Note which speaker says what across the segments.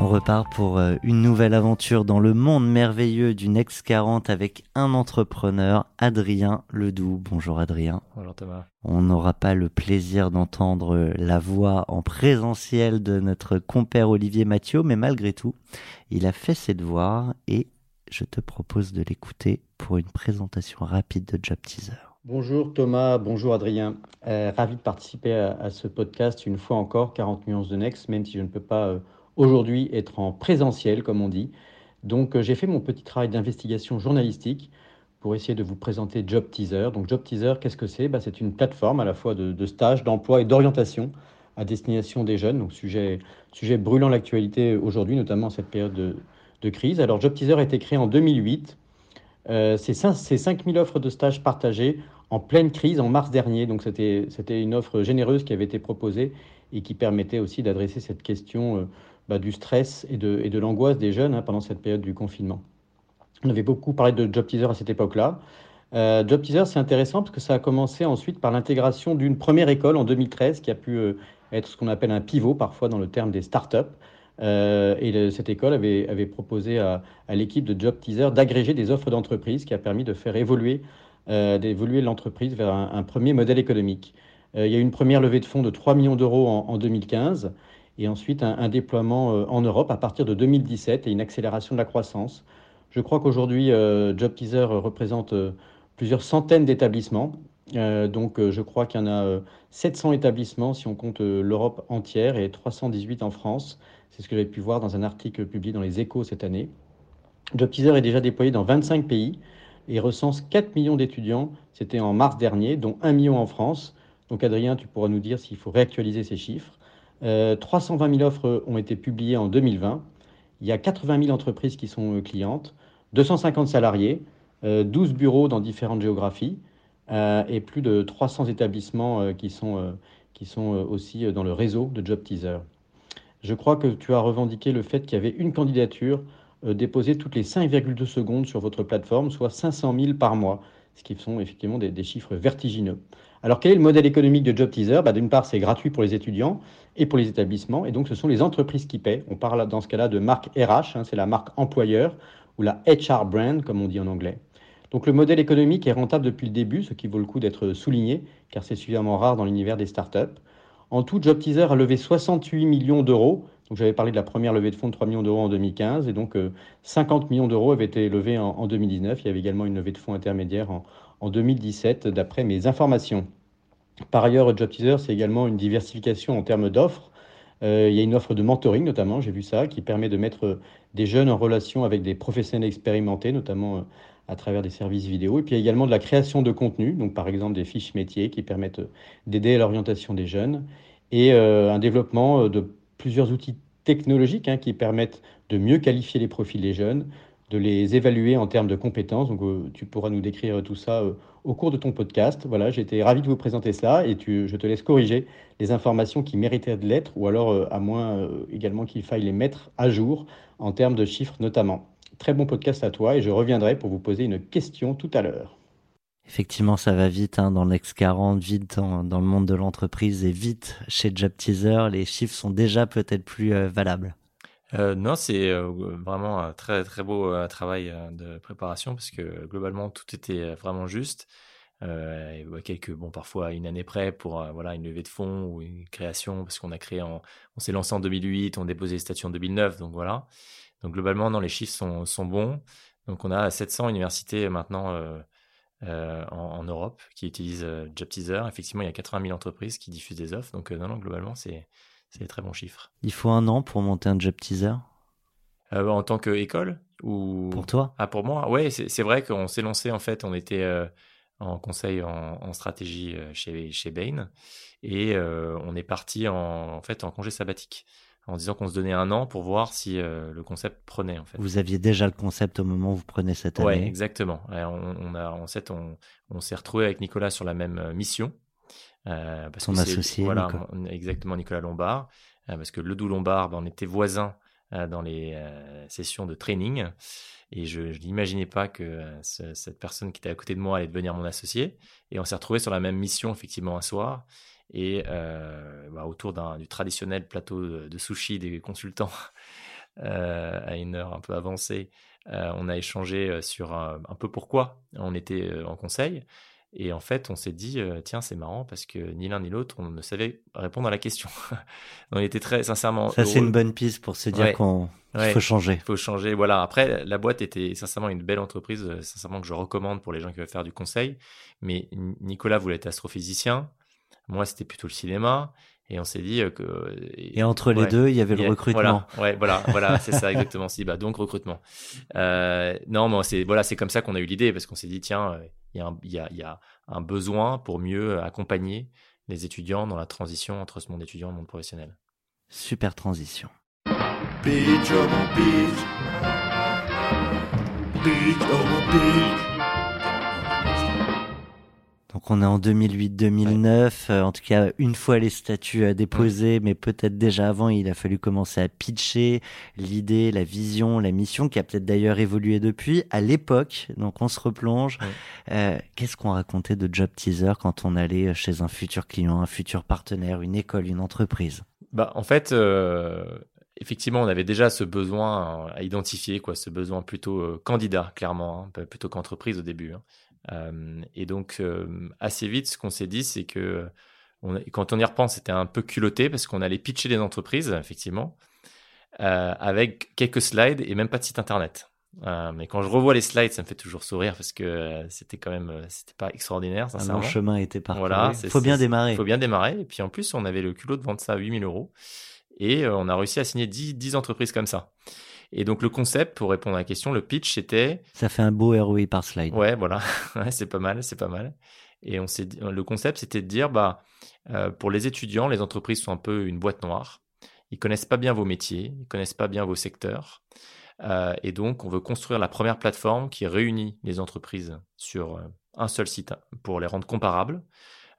Speaker 1: On repart pour euh, une nouvelle aventure dans le monde merveilleux du Next 40 avec un entrepreneur, Adrien Ledoux. Bonjour Adrien.
Speaker 2: Bonjour Thomas.
Speaker 1: On n'aura pas le plaisir d'entendre la voix en présentiel de notre compère Olivier Mathieu, mais malgré tout, il a fait ses devoirs et je te propose de l'écouter pour une présentation rapide de Job Teaser.
Speaker 2: Bonjour Thomas, bonjour Adrien. Euh, ravi de participer à, à, ce podcast une fois encore, 40 nuances de Next, même si je ne peux pas... Euh, aujourd'hui être en présentiel, comme on dit. Donc euh, j'ai fait mon petit travail d'investigation journalistique pour essayer de vous présenter Job Teaser. Donc Job Teaser, qu'est-ce que c'est? Bah, C'est une plateforme à la fois de, de stage, d'emploi et d'orientation à destination des jeunes. Donc sujet, sujet brûlant l'actualité aujourd'hui, notamment en cette période de, de, crise. Alors Job Teaser a été créé en 2008. Euh, c'est 5000 offres de stage partagées en pleine crise en mars dernier. Donc c'était une offre généreuse qui avait été proposée et qui permettait aussi d'adresser cette question euh, bah, du stress et de, l'angoisse des jeunes hein, pendant cette période du confinement. On avait beaucoup parlé de Job Teaser à cette époque-là. Euh, Job Teaser, c'est intéressant parce que ça a commencé ensuite par l'intégration d'une première école en 2013 qui a pu euh, être ce qu'on appelle un pivot parfois dans le terme des startups. Euh, et cette école avait, proposé à, l'équipe de Job Teaser d'agréger des offres d'entreprise qui a permis de faire évoluer, euh, d'évoluer l'entreprise vers un, premier modèle économique. Euh, il y a eu une première levée de fonds de 3 millions d'euros en 2015 et ensuite un, déploiement euh, en Europe à partir de 2017 et une accélération de la croissance. Je crois qu'aujourd'hui, euh, Job Teaser représente euh, plusieurs centaines d'établissements. Donc, je crois qu'il y en a 700 établissements si on compte l'Europe entière et 318 en France. C'est ce que j'ai pu voir dans un article publié dans les Échos cette année. Job Teaser est déjà déployé dans 25 pays et recense 4 millions d'étudiants. C'était en mars dernier, dont 1 million en France. Donc, Adrien, tu pourras nous dire s'il faut réactualiser ces chiffres. Euh, 320 000 offres ont été publiées en 2020. Il y a 80 000 entreprises qui sont euh, clientes, 250 salariés, euh, 12 bureaux dans différentes géographies euh, et plus de 300 établissements euh, qui sont, euh, qui sont aussi dans le réseau de Job Teaser. Je crois que tu as revendiqué le fait qu'il y avait une candidature déposée toutes les 5,2 secondes sur votre plateforme, soit 500 000 par mois, ce qui sont effectivement des chiffres vertigineux. Alors, quel est le modèle économique de Job Teaser? Bah, D'une part, c'est gratuit pour les étudiants et pour les établissements, et donc ce sont les entreprises qui paient. On parle dans ce cas-là de marque RH, hein, c'est la marque employeur, ou la HR brand, comme on dit en anglais. Donc le modèle économique est rentable depuis le début, ce qui vaut le coup d'être souligné, car c'est suffisamment rare dans l'univers des startups. En tout, Job Teaser a levé 68 millions d'euros. Donc j'avais parlé de la première levée de fonds de 3 millions d'euros en 2015, et donc euh, 50 millions d'euros avaient été levés en, en, 2019. Il y avait également une levée de fonds intermédiaire en, en 2017, d'après mes informations. Par ailleurs, Job Teaser, c'est également une diversification en termes d'offres. Euh, il y a une offre de mentoring notamment, j'ai vu ça, qui permet de mettre des jeunes en relation avec des professionnels expérimentés, notamment euh, à travers des services vidéo. Et puis il y a également de la création de contenu, donc par exemple des fiches métiers qui permettent d'aider à l'orientation des jeunes, et euh, un développement de plusieurs outils technologiques hein, qui permettent de mieux qualifier les profils des jeunes, de les évaluer en termes de compétences. Donc, euh, tu pourras nous décrire tout ça euh, au cours de ton podcast. Voilà, j'étais ravi de vous présenter cela et je te laisse corriger les informations qui méritaient de l'être ou alors, euh, à moins également qu'il faille les mettre à jour en termes de chiffres notamment. Très bon podcast à toi et je reviendrai pour vous poser une question tout à l'heure.
Speaker 1: Effectivement, ça va vite hein, dans l'ex 40, vite dans, le monde de l'entreprise et vite chez Job Teaser. Les chiffres sont déjà peut-être plus valables.
Speaker 3: Euh, non, c'est euh, vraiment un très très beau euh, travail de préparation parce que globalement tout était vraiment juste. Quelques bon parfois une année près pour voilà une levée de fonds ou une création parce qu'on a créé en, on s'est lancé en 2008, on déposé les statuts en 2009 donc voilà. Donc globalement non les chiffres sont sont bons. Donc on a 700 universités maintenant en, Europe qui utilisent JobTeaser. Effectivement il y a 80 000 entreprises qui diffusent des offres donc non globalement c'est c'est des très bons chiffres.
Speaker 1: Il faut un an pour monter un job teaser?
Speaker 3: Euh, En tant qu'école ou...
Speaker 1: Pour toi?
Speaker 3: Ah, pour moi Oui, c'est vrai qu'on s'est lancé, en fait, on était euh, en conseil en, stratégie euh, chez, chez Bain et on est parti en, en, fait en congé sabbatique en disant qu'on se donnait un an pour voir si le concept prenait en fait.
Speaker 1: Vous aviez déjà le concept au moment où vous prenez cette année?
Speaker 3: Oui, exactement. On, a en fait on, on s'est retrouvé avec Nicolas sur la même mission
Speaker 1: euh, parce Son associé.
Speaker 3: Voilà, exactement, Nicolas Lombard. Euh, parce que Ledou Lombard, ben, on était voisins euh, dans les sessions de training. Et je, n'imaginais pas que cette personne qui était à côté de moi allait devenir mon associé. Et on s'est retrouvé sur la même mission, effectivement, un soir. Et bah, autour du traditionnel plateau de, sushi des consultants à une heure un peu avancée, on a échangé sur un, un, peu pourquoi on était en conseil. Et en fait, on s'est dit, tiens, c'est marrant parce que ni l'un ni l'autre, on ne savait répondre à la question. on était très sincèrement.
Speaker 1: Ça, c'est une bonne piste pour se dire qu'on faut changer. Il
Speaker 3: faut changer. Voilà. Après, la boîte était sincèrement une belle entreprise, euh, sincèrement que je recommande pour les gens qui veulent faire du conseil. Mais Nicolas voulait être astrophysicien. Moi, c'était plutôt le cinéma. Et on s'est dit euh, que.
Speaker 1: Et entre les deux, il y avait le recrutement.
Speaker 3: Voilà, ouais, voilà, voilà, c'est ça exactement. Dit, bah donc recrutement. Euh, non, mais c'est voilà, c'est comme ça qu'on a eu l'idée parce qu'on s'est dit, tiens, il y, a un, il, y a, il y a un besoin pour mieux accompagner les étudiants dans la transition entre ce monde étudiant et le monde professionnel.
Speaker 1: Super transition. Donc on est en 2008-2009, euh, en tout cas une fois les statuts à déposer, mais peut-être déjà avant, il a fallu commencer à pitcher l'idée, la vision, la mission, qui a peut-être d'ailleurs évolué depuis. À l'époque, donc on se replonge, euh, qu'est-ce qu'on racontait de Job Teaser quand on allait chez un futur client, un futur partenaire, une école, une entreprise?
Speaker 3: Bah, En fait, euh, effectivement, on avait déjà ce besoin à identifier, quoi, ce besoin plutôt candidat, clairement, hein, plutôt qu'entreprise au début. Hein. Euh, et donc, euh, assez vite, ce qu'on s'est dit, c'est que quand on y repense, c'était un peu culotté parce qu'on allait pitcher des entreprises, effectivement, euh, avec quelques slides et même pas de site internet. mais quand je revois les slides, ça me fait toujours sourire parce que c'était quand même, c'était pas extraordinaire.
Speaker 1: Un long chemin était parcouru. Voilà, il faut bien démarrer.
Speaker 3: Il faut bien démarrer. Et puis en plus, on avait le culot de vendre ça à 8000 euros. Et on a réussi à signer 10, 10 entreprises comme ça. Et donc le concept, pour répondre à la question, le pitch c'était.
Speaker 1: Ça fait un beau ROI par slide.
Speaker 3: Ouais, voilà, c'est pas mal, c'est pas mal. Et on s'est, le concept c'était de dire, bah, euh, pour les étudiants, les entreprises sont un peu une boîte noire. Ils connaissent pas bien vos métiers, ils connaissent pas bien vos secteurs. Euh, et donc, on veut construire la première plateforme qui réunit les entreprises sur euh, un seul site pour les rendre comparables,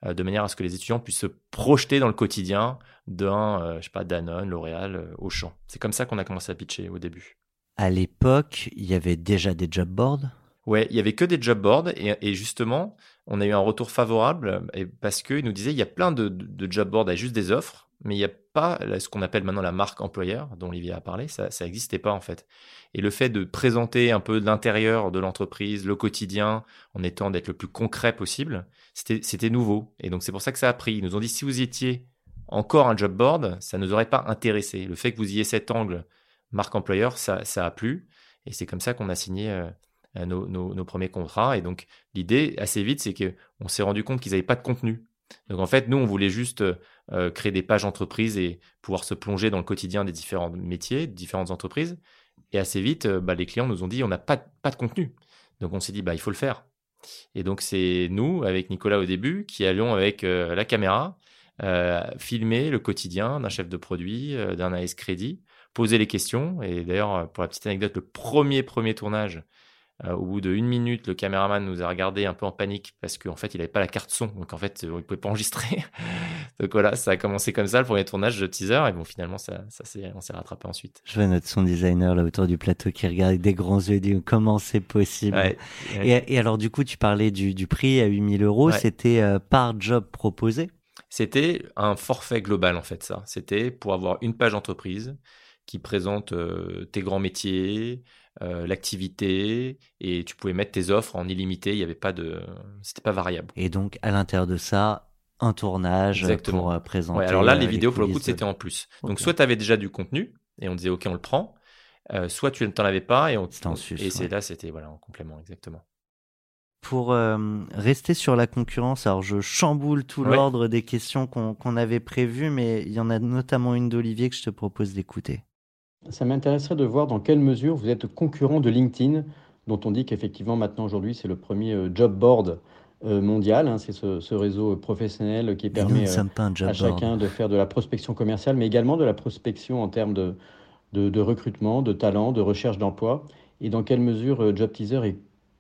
Speaker 3: de manière à ce que les étudiants puissent se projeter dans le quotidien d'un, euh, je sais pas, Danone, L'Oréal, euh, Auchan. C'est comme ça qu'on a commencé à pitcher au début.
Speaker 1: À l'époque, il y avait déjà des job boards?
Speaker 3: Ouais, il y avait que des job boards et, justement, on a eu un retour favorable parce qu'ils nous disaient il y a plein de, de job boards avec juste des offres, mais il n'y a pas ce qu'on appelle maintenant la marque employeur dont Olivier a parlé, ça n'existait pas en fait. Et le fait de présenter un peu l'intérieur de l'entreprise, le quotidien, en étant d'être le plus concret possible, c'était nouveau. Et donc c'est pour ça que ça a pris. Ils nous ont dit si vous étiez encore un job board, ça ne nous aurait pas intéressé. Le fait que vous ayez cet angle marque employeur, ça, ça a plu. Et c'est comme ça qu'on a signé euh, euh, nos, premiers contrats. Et donc, l'idée, assez vite, c'est qu'on s'est rendu compte qu'ils n'avaient pas de contenu. Donc, en fait, nous, on voulait juste euh, créer des pages entreprises et pouvoir se plonger dans le quotidien des différents métiers, différentes entreprises. Et assez vite, euh, bah, les clients nous ont dit, on n'a pas, de contenu. Donc, on s'est dit, bah, il faut le faire. Et donc, c'est nous, avec Nicolas au début, qui allions avec la caméra, filmer le quotidien d'un chef de produit, d'un AS Crédit, poser les questions. Et d'ailleurs, pour la petite anecdote, le premier premier tournage, euh, au bout de une minute, le caméraman nous a regardé un peu en panique parce qu'en fait, il n'avait pas la carte son. Donc, en fait, il ne pouvait pas enregistrer. donc, voilà, ça a commencé comme ça, le premier tournage de teaser. Et bon, finalement, ça, ça on s'est rattrapé ensuite.
Speaker 1: Je vois notre son designer là autour du plateau qui regarde avec des grands yeux et dit comment c'est possible? Et, alors, du coup, tu parlais du, du prix à 8000 euros. C'était euh, par job proposé?
Speaker 3: C'était un forfait global, en fait, ça. C'était pour avoir une page entreprise qui présente euh, tes grands métiers, euh, l'activité, et tu pouvais mettre tes offres en illimité. Il n'y avait pas de, c'était pas variable.
Speaker 1: Et donc à l'intérieur de ça, un tournage pour euh, présenter.
Speaker 3: alors là, les vidéos pour le coup, c'était en plus. Donc soit tu avais déjà du contenu et on disait ok, on le prend. soit tu n'en avais pas et on
Speaker 1: en
Speaker 3: et c'est là c'était voilà en complément exactement.
Speaker 1: Pour rester sur la concurrence, alors je chamboule tout l'ordre des questions qu'on avait prévues, mais il y en a notamment une d'Olivier que je te propose d'écouter.
Speaker 2: Ça m'intéresserait de voir dans quelle mesure vous êtes concurrent de LinkedIn, dont on dit qu'effectivement maintenant aujourd'hui c'est le premier euh, job board euh, mondial. Hein. c'est ce, réseau professionnel qui permet euh, à chacun de faire de la prospection commerciale, mais également de la prospection en termes de, de, recrutement, de talent, de recherche d'emploi. Et dans quelle mesure Job Teaser est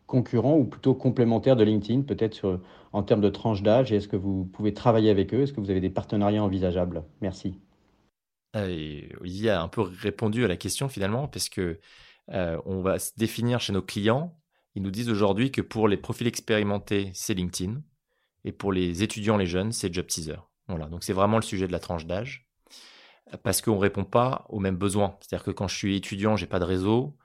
Speaker 2: concurrent ou plutôt complémentaire de LinkedIn, peut-être en termes de tranche d'âge, et est-ce que vous pouvez travailler avec eux? Est-ce que vous avez des partenariats envisageables? Merci.
Speaker 3: Il a un peu répondu à la question finalement, parce que on va se définir chez nos clients. Ils nous disent aujourd'hui que pour les profils expérimentés, c'est LinkedIn, et pour les étudiants, les jeunes, c'est Job Teaser. Voilà, donc c'est vraiment le sujet de la tranche d'âge, parce qu'on ne répond pas aux mêmes besoins. C'est-à-dire que quand je suis étudiant, j'ai pas de réseau,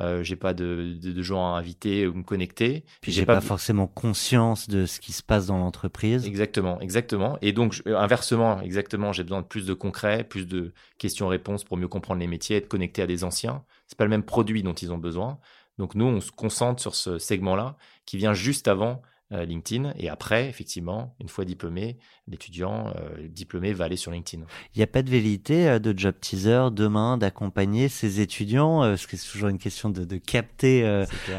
Speaker 3: euh, j'ai pas de, de, gens à inviter ou me connecter.
Speaker 1: Puis j'ai pas, forcément conscience de ce qui se passe dans l'entreprise.
Speaker 3: Exactement, exactement. Et donc inversement, exactement, j'ai besoin de plus de concret, plus de questions-réponses pour mieux comprendre les métiers, être connecté à des anciens. C'est pas le même produit dont ils ont besoin. Donc nous, on se concentre sur ce segment-là qui vient juste avant LinkedIn. Et après, effectivement, une fois diplômé, l'étudiant euh, diplômé va aller sur LinkedIn.
Speaker 1: Il n'y a pas de vérité euh, de job teaser demain d'accompagner ces étudiants, parce que c'est toujours une question de, de capter,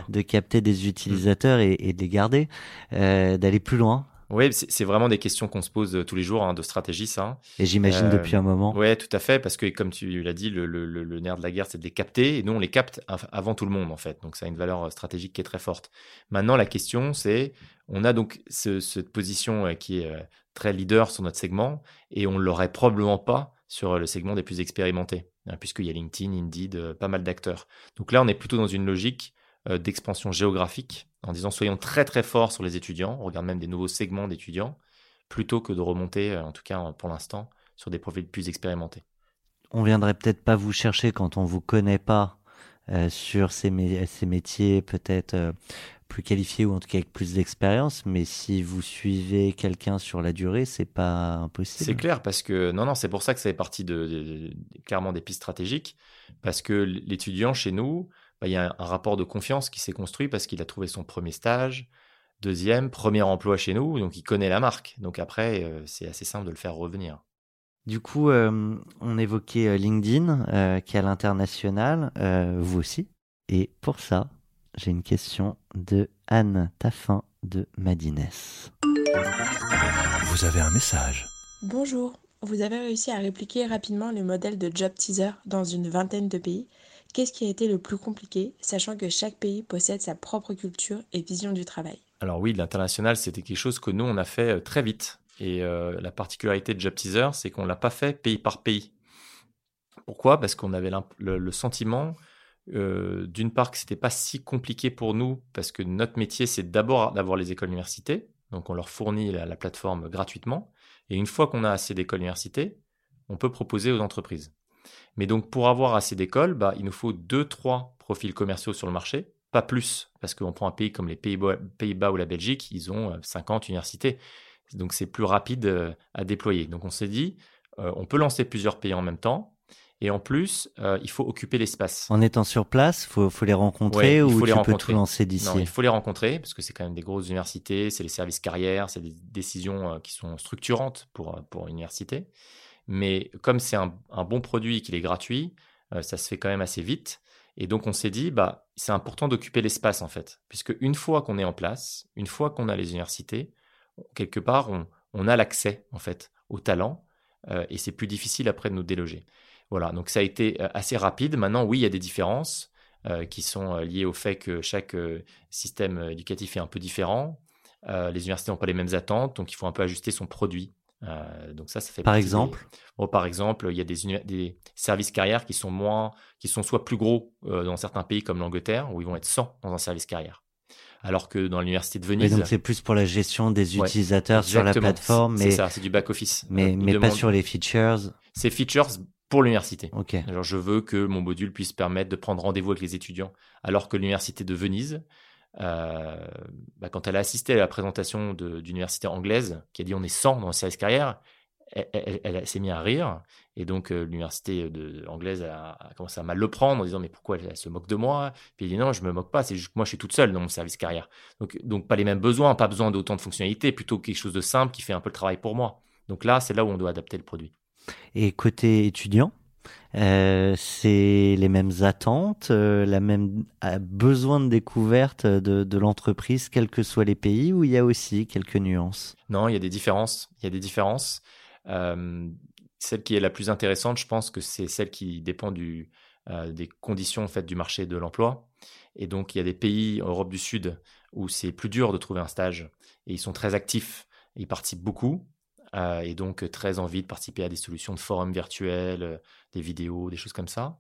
Speaker 1: de capter des utilisateurs et, et, de les garder, d'aller plus loin.
Speaker 3: Oui, c'est vraiment des questions qu'on se pose tous les jours hein, de stratégie, ça.
Speaker 1: Et j'imagine depuis un moment.
Speaker 3: Oui, tout à fait, parce que comme tu l'as dit, le, le, le, nerf de la guerre, c'est de les capter, et nous, on les capte avant tout le monde, en fait. Donc, ça a une valeur stratégique qui est très forte. Maintenant, la question, c'est on a donc cette position euh, qui est euh, très leader sur notre segment et on ne l'aurait probablement pas sur le segment des plus expérimentés, hein, puisqu'il y a LinkedIn, Indeed, euh, pas mal d'acteurs. Donc là, on est plutôt dans une logique d'expansion géographique en disant soyons très très forts sur les étudiants, on regarde même des nouveaux segments d'étudiants, plutôt que de remonter, en tout cas pour l'instant, sur des profils plus expérimentés.
Speaker 1: On viendrait peut-être pas vous chercher quand on vous connaît pas sur ces métiers peut-être plus qualifié ou en tout cas avec plus d'expérience, mais si vous suivez quelqu'un sur la durée, c'est pas impossible.
Speaker 3: C'est clair parce que non non, c'est pour ça que ça fait partie de, clairement des pistes stratégiques parce que l'étudiant chez nous, bah, il y a un, rapport de confiance qui s'est construit parce qu'il a trouvé son premier stage, deuxième, premier emploi chez nous, donc il connaît la marque. Donc après, euh, c'est assez simple de le faire revenir.
Speaker 1: Du coup, euh, on évoquait euh, LinkedIn, qui est à l'international, vous aussi. Et pour ça, j'ai une question de Anne Taffin de Madines.
Speaker 4: Vous avez un message.
Speaker 5: Bonjour, vous avez réussi à répliquer rapidement le modèle de job teaser dans une vingtaine de pays. Qu'est-ce qui a été le plus compliqué, sachant que chaque pays possède sa propre culture et vision du travail?
Speaker 3: Alors oui, l'international, c'était quelque chose que nous, on a fait euh, très vite. Et euh, la particularité de Job Teaser, c'est qu'on ne l'a pas fait pays par pays. Pourquoi? Parce qu'on avait le sentiment euh, d'une part que c'était pas si compliqué pour nous parce que notre métier c'est d'abord d'avoir les écoles universités, donc on leur fournit la, plateforme gratuitement et une fois qu'on a assez d'écoles universités, on peut proposer aux entreprises. Mais donc pour avoir assez d'écoles, bah, il nous faut deux trois profils commerciaux sur le marché, pas plus parce qu'on prend un pays comme les Pays-Bas ou la Belgique, ils ont 50 euh, universités. Donc c'est plus rapide euh, à déployer. Donc on s'est dit on peut lancer plusieurs pays en même temps et en plus, euh, il faut occuper l'espace.
Speaker 1: En étant sur place, faut, faut les rencontrer ou tu peux tout lancer d'ici
Speaker 3: Non, il faut les rencontrer parce que c'est quand même des grosses universités, c'est les services carrières, c'est des décisions euh, qui sont structurantes pour, euh, pour une université. Mais comme c'est un, bon produit qu'il est gratuit, ça se fait quand même assez vite. Et donc on s'est dit, bah, c'est important d'occuper l'espace en fait, puisque une fois qu'on est en place, une fois qu'on a les universités, quelque part, on, on a l'accès en fait au talent et c'est plus difficile après de nous déloger. Voilà, donc ça a été assez rapide. Maintenant, oui, il y a des différences qui sont liées au fait que chaque système éducatif est un peu différent. les universités n'ont pas les mêmes attentes, donc il faut un peu ajuster son produit. donc ça, ça fait
Speaker 1: par exemple?
Speaker 3: Par exemple, il y a des, des, services carrières qui sont moins, qui sont soit plus gros dans certains pays comme l'Angleterre, où ils vont être 100 dans un service carrière alors que dans l'université de Venise.
Speaker 1: donc c'est plus pour la gestion des utilisateurs sur la plateforme.
Speaker 3: C'est ça, c'est du back office.
Speaker 1: Mais, mais pas sur les features.
Speaker 3: C'est features pour l'université. Alors je veux que mon module puisse permettre de prendre rendez-vous avec les étudiants, alors que l'université de Venise, euh, bah, quand elle a assisté à la présentation d'université anglaise, qui a dit on est 100 dans le service carrière, elle, s'est mise à rire. Et donc, euh, l'université anglaise a, commencé à mal le prendre en disant Mais pourquoi elle, se moque de moi? Puis elle dit Non, je me moque pas, c'est juste que moi, je suis toute seule dans mon service carrière. Donc, donc pas les mêmes besoins, pas besoin d'autant de fonctionnalités, plutôt quelque chose de simple qui fait un peu le travail pour moi. Donc là, c'est là où on doit adapter le produit.
Speaker 1: Et côté étudiant euh, c'est les mêmes attentes, euh, la même besoin de découverte de, l'entreprise, quels que soient les pays, ou il y a aussi quelques nuances?
Speaker 3: Non, il y a des différences. Il y a des différences. Euh, celle qui est la plus intéressante, je pense que c'est celle qui dépend euh, des conditions en fait, du marché de l'emploi. Et donc, il y a des pays en Europe du Sud où c'est plus dur de trouver un stage et ils sont très actifs, ils participent beaucoup euh, et donc très envie de participer à des solutions de forums virtuels, des vidéos, des choses comme ça.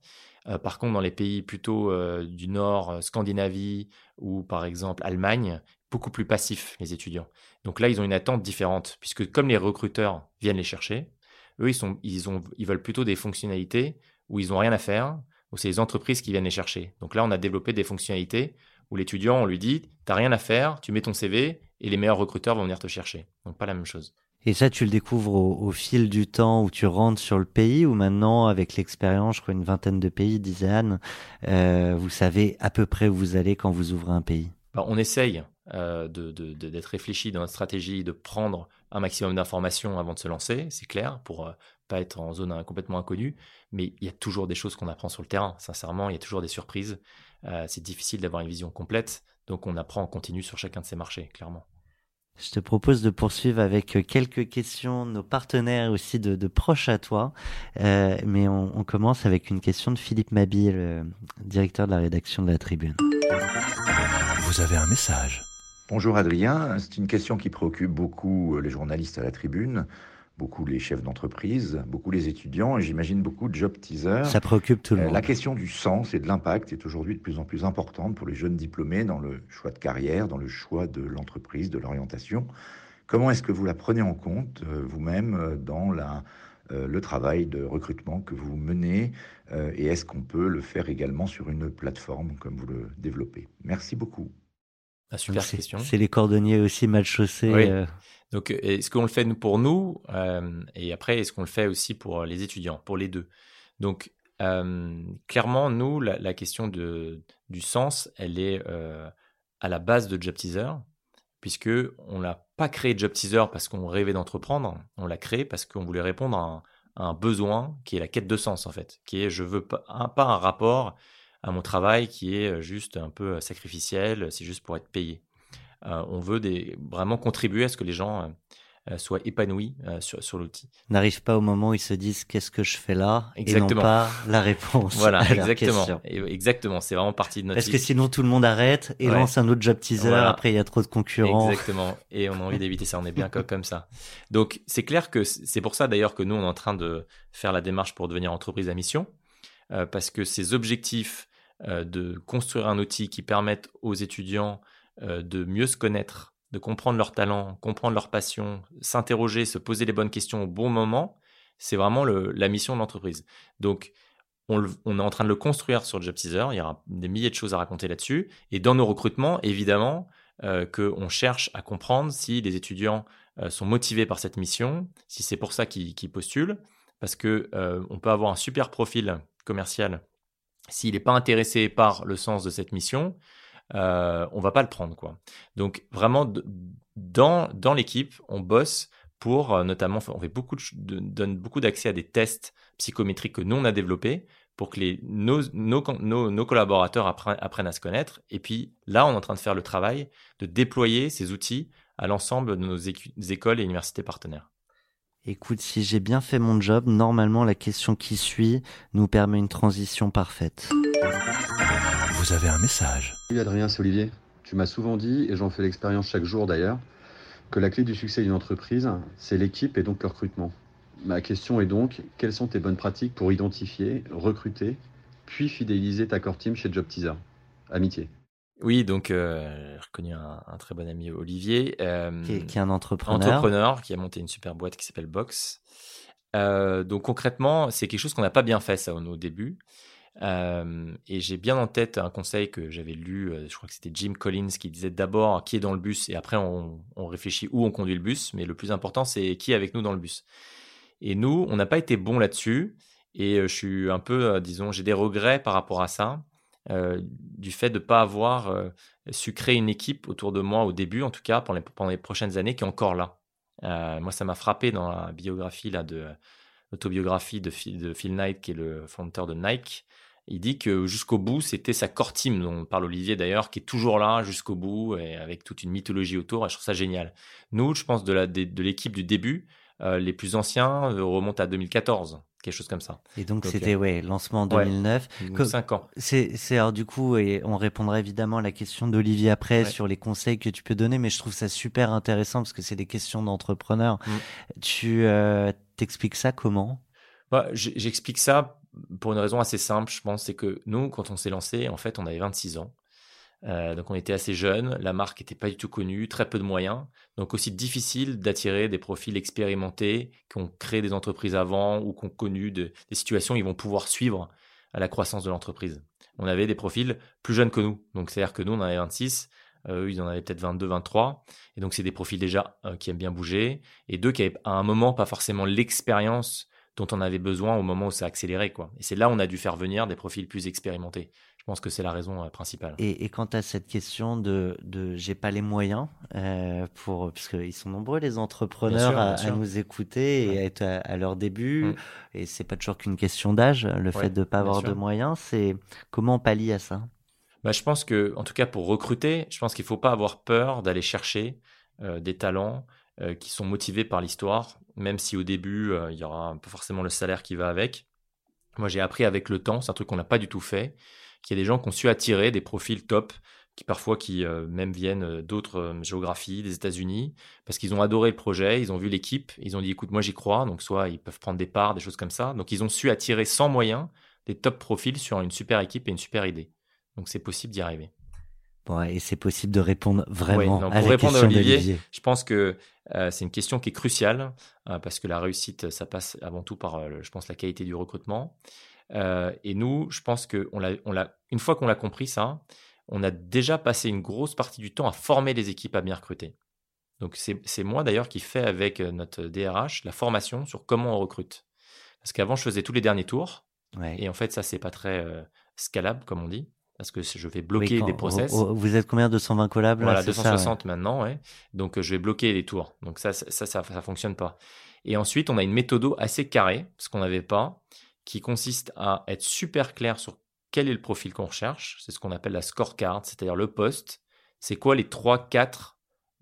Speaker 3: par contre, dans les pays plutôt du Nord, Scandinavie ou par exemple Allemagne, beaucoup plus passifs, les étudiants. Donc là, ils ont une attente différente, puisque comme les recruteurs viennent les chercher, eux, ils, sont, ils, ont, ils veulent plutôt des fonctionnalités où ils n'ont rien à faire, où c'est les entreprises qui viennent les chercher. Donc là, on a développé des fonctionnalités où l'étudiant, on lui dit, tu n'as rien à faire, tu mets ton CV et les meilleurs recruteurs vont venir te chercher. Donc pas la même chose.
Speaker 1: Et ça, tu le découvres au, fil du temps où tu rentres sur le pays ou maintenant, avec l'expérience, je crois une vingtaine de pays, disait Anne, euh, vous savez à peu près où vous allez quand vous ouvrez un pays
Speaker 3: bah, On essaye euh, d'être réfléchi dans notre stratégie, de prendre un maximum d'informations avant de se lancer, c'est clair, pour euh, pas être en zone complètement inconnue. Mais il y a toujours des choses qu'on apprend sur le terrain. Sincèrement, il y a toujours des surprises. Euh, c'est difficile d'avoir une vision complète, donc on apprend en continu sur chacun de ces marchés, clairement.
Speaker 1: Je te propose de poursuivre avec quelques questions de nos partenaires aussi de, proches à toi. mais on, on, commence avec une question de Philippe Mabille, directeur de la rédaction de la Tribune.
Speaker 4: Vous avez un message.
Speaker 6: Bonjour Adrien, c'est une question qui préoccupe beaucoup les journalistes à la tribune, beaucoup les chefs d'entreprise, beaucoup les étudiants et j'imagine beaucoup de job teasers.
Speaker 1: Ça préoccupe tout le euh, monde.
Speaker 6: La question du sens et de l'impact est aujourd'hui de plus en plus importante pour les jeunes diplômés dans le choix de carrière, dans le choix de l'entreprise, de l'orientation. Comment est-ce que vous la prenez en compte euh, vous-même euh, dans la, le travail de recrutement que vous menez et est-ce qu'on peut le faire également sur une plateforme comme vous le développez? Merci beaucoup.
Speaker 3: Ah, super question.
Speaker 1: C'est les cordonniers aussi mal chaussés.
Speaker 3: Euh. Donc, euh, est-ce qu'on le fait pour nous euh, Et après, est-ce qu'on le fait aussi pour les étudiants, pour les deux? Donc, clairement, nous, la, question de, du sens, elle est à la base de Job Teaser, puisque on l'a pas créé Job Teaser parce qu'on rêvait d'entreprendre, on l'a créé parce qu'on voulait répondre à un, besoin qui est la quête de sens en fait, qui est je veux pas pas un rapport à mon travail qui est juste un peu sacrificiel, c'est juste pour être payé. on veut des, vraiment contribuer à ce que les gens soient épanouis sur, sur l'outil.
Speaker 1: N'arrive pas au moment où ils se disent qu'est-ce que je fais là? Exactement. et non pas la réponse.
Speaker 3: Voilà, exactement. exactement, c'est vraiment partie de notre.
Speaker 1: Parce que sinon tout le monde arrête et lance un autre job teaser. Après il y a trop de concurrents.
Speaker 3: Exactement. Et on a envie d'éviter ça. On est bien comme ça. Donc c'est clair que c'est pour ça d'ailleurs que nous on est en train de faire la démarche pour devenir entreprise à mission parce que ces objectifs euh, de construire un outil qui permette aux étudiants euh, de mieux se connaître, de comprendre leurs talents, comprendre leurs passions, s'interroger, se poser les bonnes questions au bon moment, c'est vraiment la mission de l'entreprise. Donc, on, est en train de le construire sur Job. Il y aura des milliers de choses à raconter là-dessus. Et dans nos recrutements, évidemment, euh, qu'on cherche à comprendre si les étudiants sont motivés par cette mission, si c'est pour ça qu'ils postulent, parce que on peut avoir un super profil commercial s'il n'est pas intéressé par le sens de cette mission, euh, on va pas le prendre. Quoi. Donc vraiment, dans, dans l'équipe, on bosse pour euh, notamment, on fait beaucoup donne beaucoup d'accès à des tests psychométriques que nous, on a développés pour que les, nos, nos, nos, collaborateurs apprennent, à se connaître. Et puis là, on est en train de faire le travail de déployer ces outils à l'ensemble de nos écoles et universités partenaires.
Speaker 1: Écoute, si j'ai bien fait mon job, normalement la question qui suit nous permet une transition parfaite.
Speaker 4: Vous avez un message.
Speaker 7: Salut Adrien, c'est Olivier. Tu m'as souvent dit, et j'en fais l'expérience chaque jour d'ailleurs, que la clé du succès d'une entreprise, c'est l'équipe et donc le recrutement. Ma question est donc, quelles sont tes bonnes pratiques pour identifier, recruter, puis fidéliser ta core team chez Job Teaser Amitié.
Speaker 3: Oui, donc euh, j'ai reconnu un, un très bon ami Olivier, euh,
Speaker 1: Qui est, qui est un entrepreneur.
Speaker 3: entrepreneur qui a monté une super boîte qui s'appelle Box. Euh, donc concrètement, c'est quelque chose qu'on n'a pas bien fait ça au, début. Et j'ai bien en tête un conseil que j'avais lu, je crois que c'était Jim Collins qui disait d'abord qui est dans le bus et après on, on réfléchit où on conduit le bus, mais le plus important c'est qui est avec nous dans le bus. Et nous, on n'a pas été bon là-dessus et je suis un peu, disons, j'ai des regrets par rapport à ça, euh, du fait de ne pas avoir euh, su créer une équipe autour de moi au début, en tout cas pendant les, prochaines années, qui est encore là. Euh, moi, ça m'a frappé dans la biographie là de l'autobiographie de, Phil- Knight, qui est le fondateur de Nike. Il dit que jusqu'au bout, c'était sa core team, dont parle Olivier d'ailleurs, qui est toujours là jusqu'au bout et avec toute une mythologie autour. Je trouve ça génial. Nous, je pense de l'équipe du début, les plus anciens remontent à 2014, quelque chose comme ça.
Speaker 1: Et donc c'était ouais lancement en
Speaker 3: ouais.
Speaker 1: 2009.
Speaker 3: Donc,
Speaker 1: Comme-
Speaker 3: cinq ans.
Speaker 1: C'est, alors du coup, et on répondra évidemment à la question d'Olivier après
Speaker 3: Ouais.
Speaker 1: sur les conseils que tu peux donner, mais je trouve ça super intéressant parce que c'est des questions d'entrepreneurs.
Speaker 3: Mm.
Speaker 1: Tu euh, t'expliques ça comment?
Speaker 3: Bah, J'explique ça pour une raison assez simple, je pense, c'est que nous, quand on s'est lancé, en fait, on avait 26 ans. Euh, donc on était assez jeunes, la marque n'était pas du tout connue, très peu de moyens. Donc aussi difficile d'attirer des profils expérimentés qui ont créé des entreprises avant ou qui ont connu de- des situations ils vont pouvoir suivre à la croissance de l'entreprise. On avait des profils plus jeunes que nous. Donc c'est-à-dire que nous, on en avait 26, euh, eux, ils en avaient peut-être 22, 23. Et donc c'est des profils déjà euh, qui aiment bien bouger et deux qui avaient à un moment pas forcément l'expérience dont on avait besoin au moment où ça a accéléré. Quoi. Et c'est là où on a dû faire venir des profils plus expérimentés. Je pense que c'est la raison euh, principale.
Speaker 1: et, et quant à cette question de, de j'ai pas les moyens euh, pour qu'ils sont nombreux les entrepreneurs
Speaker 3: sûr,
Speaker 1: à, nous écouter et à être à, à leur début
Speaker 3: Mm.
Speaker 1: et c'est pas toujours qu'une question d'âge le fait de pas avoir
Speaker 3: sûr.
Speaker 1: de moyens c'est comment on pallie à ça?
Speaker 3: Bah, je pense que, en tout cas, pour recruter, je pense qu'il ne faut pas avoir peur d'aller chercher euh, des talents euh, qui sont motivés par l'histoire, même si au début, il y aura pas forcément le salaire qui va avec. Moi, j'ai appris avec le temps, c'est un truc qu'on n'a pas du tout fait, qu'il y a des gens qui ont su attirer des profils top, qui parfois qui euh, même viennent euh, d'autres euh, géographies, des États-Unis, parce qu'ils ont adoré le projet, ils ont vu l'équipe, ils ont dit écoute, moi j'y crois, donc soit ils peuvent prendre des parts, des choses comme ça. Donc ils ont su attirer sans moyens des top profils sur une super équipe et une super idée. Donc c'est possible d'y arriver.
Speaker 1: bon et c'est possible de répondre vraiment
Speaker 3: non,
Speaker 1: à la
Speaker 3: à
Speaker 1: question
Speaker 3: Olivier, Je pense que euh, c'est une question qui est cruciale parce que la réussite, ça passe avant tout par, je pense, la qualité du recrutement. Euh, et nous, je pense que on l'a, on l'a, une fois qu'on l'a compris ça, on a déjà passé une grosse partie du temps à former les équipes à bien recruter. Donc c'est, c'est moi d'ailleurs qui fais avec euh, notre DRH la formation sur comment on recrute. Parce qu'avant, je faisais tous les derniers tours
Speaker 1: Ouais.
Speaker 3: et en fait, ça c'est pas très euh, scalable comme on dit parce que je vais
Speaker 1: Oui,
Speaker 3: bloquer
Speaker 1: quand-
Speaker 3: des process.
Speaker 1: oh, oh, vous êtes combien 220 collabs là,
Speaker 3: Voilà,
Speaker 1: c'est ça, ouais.
Speaker 3: 260 maintenant, ouais. Donc, euh, je vais bloquer les tours. Donc, ça, ça, ça, ça, ça fonctionne pas. Et ensuite, on a une méthode assez carrée, ce qu'on n'avait pas, qui consiste à être super clair sur quel est le profil qu'on recherche. C'est ce qu'on appelle la scorecard, c'est-à-dire le poste. C'est quoi les 3, 4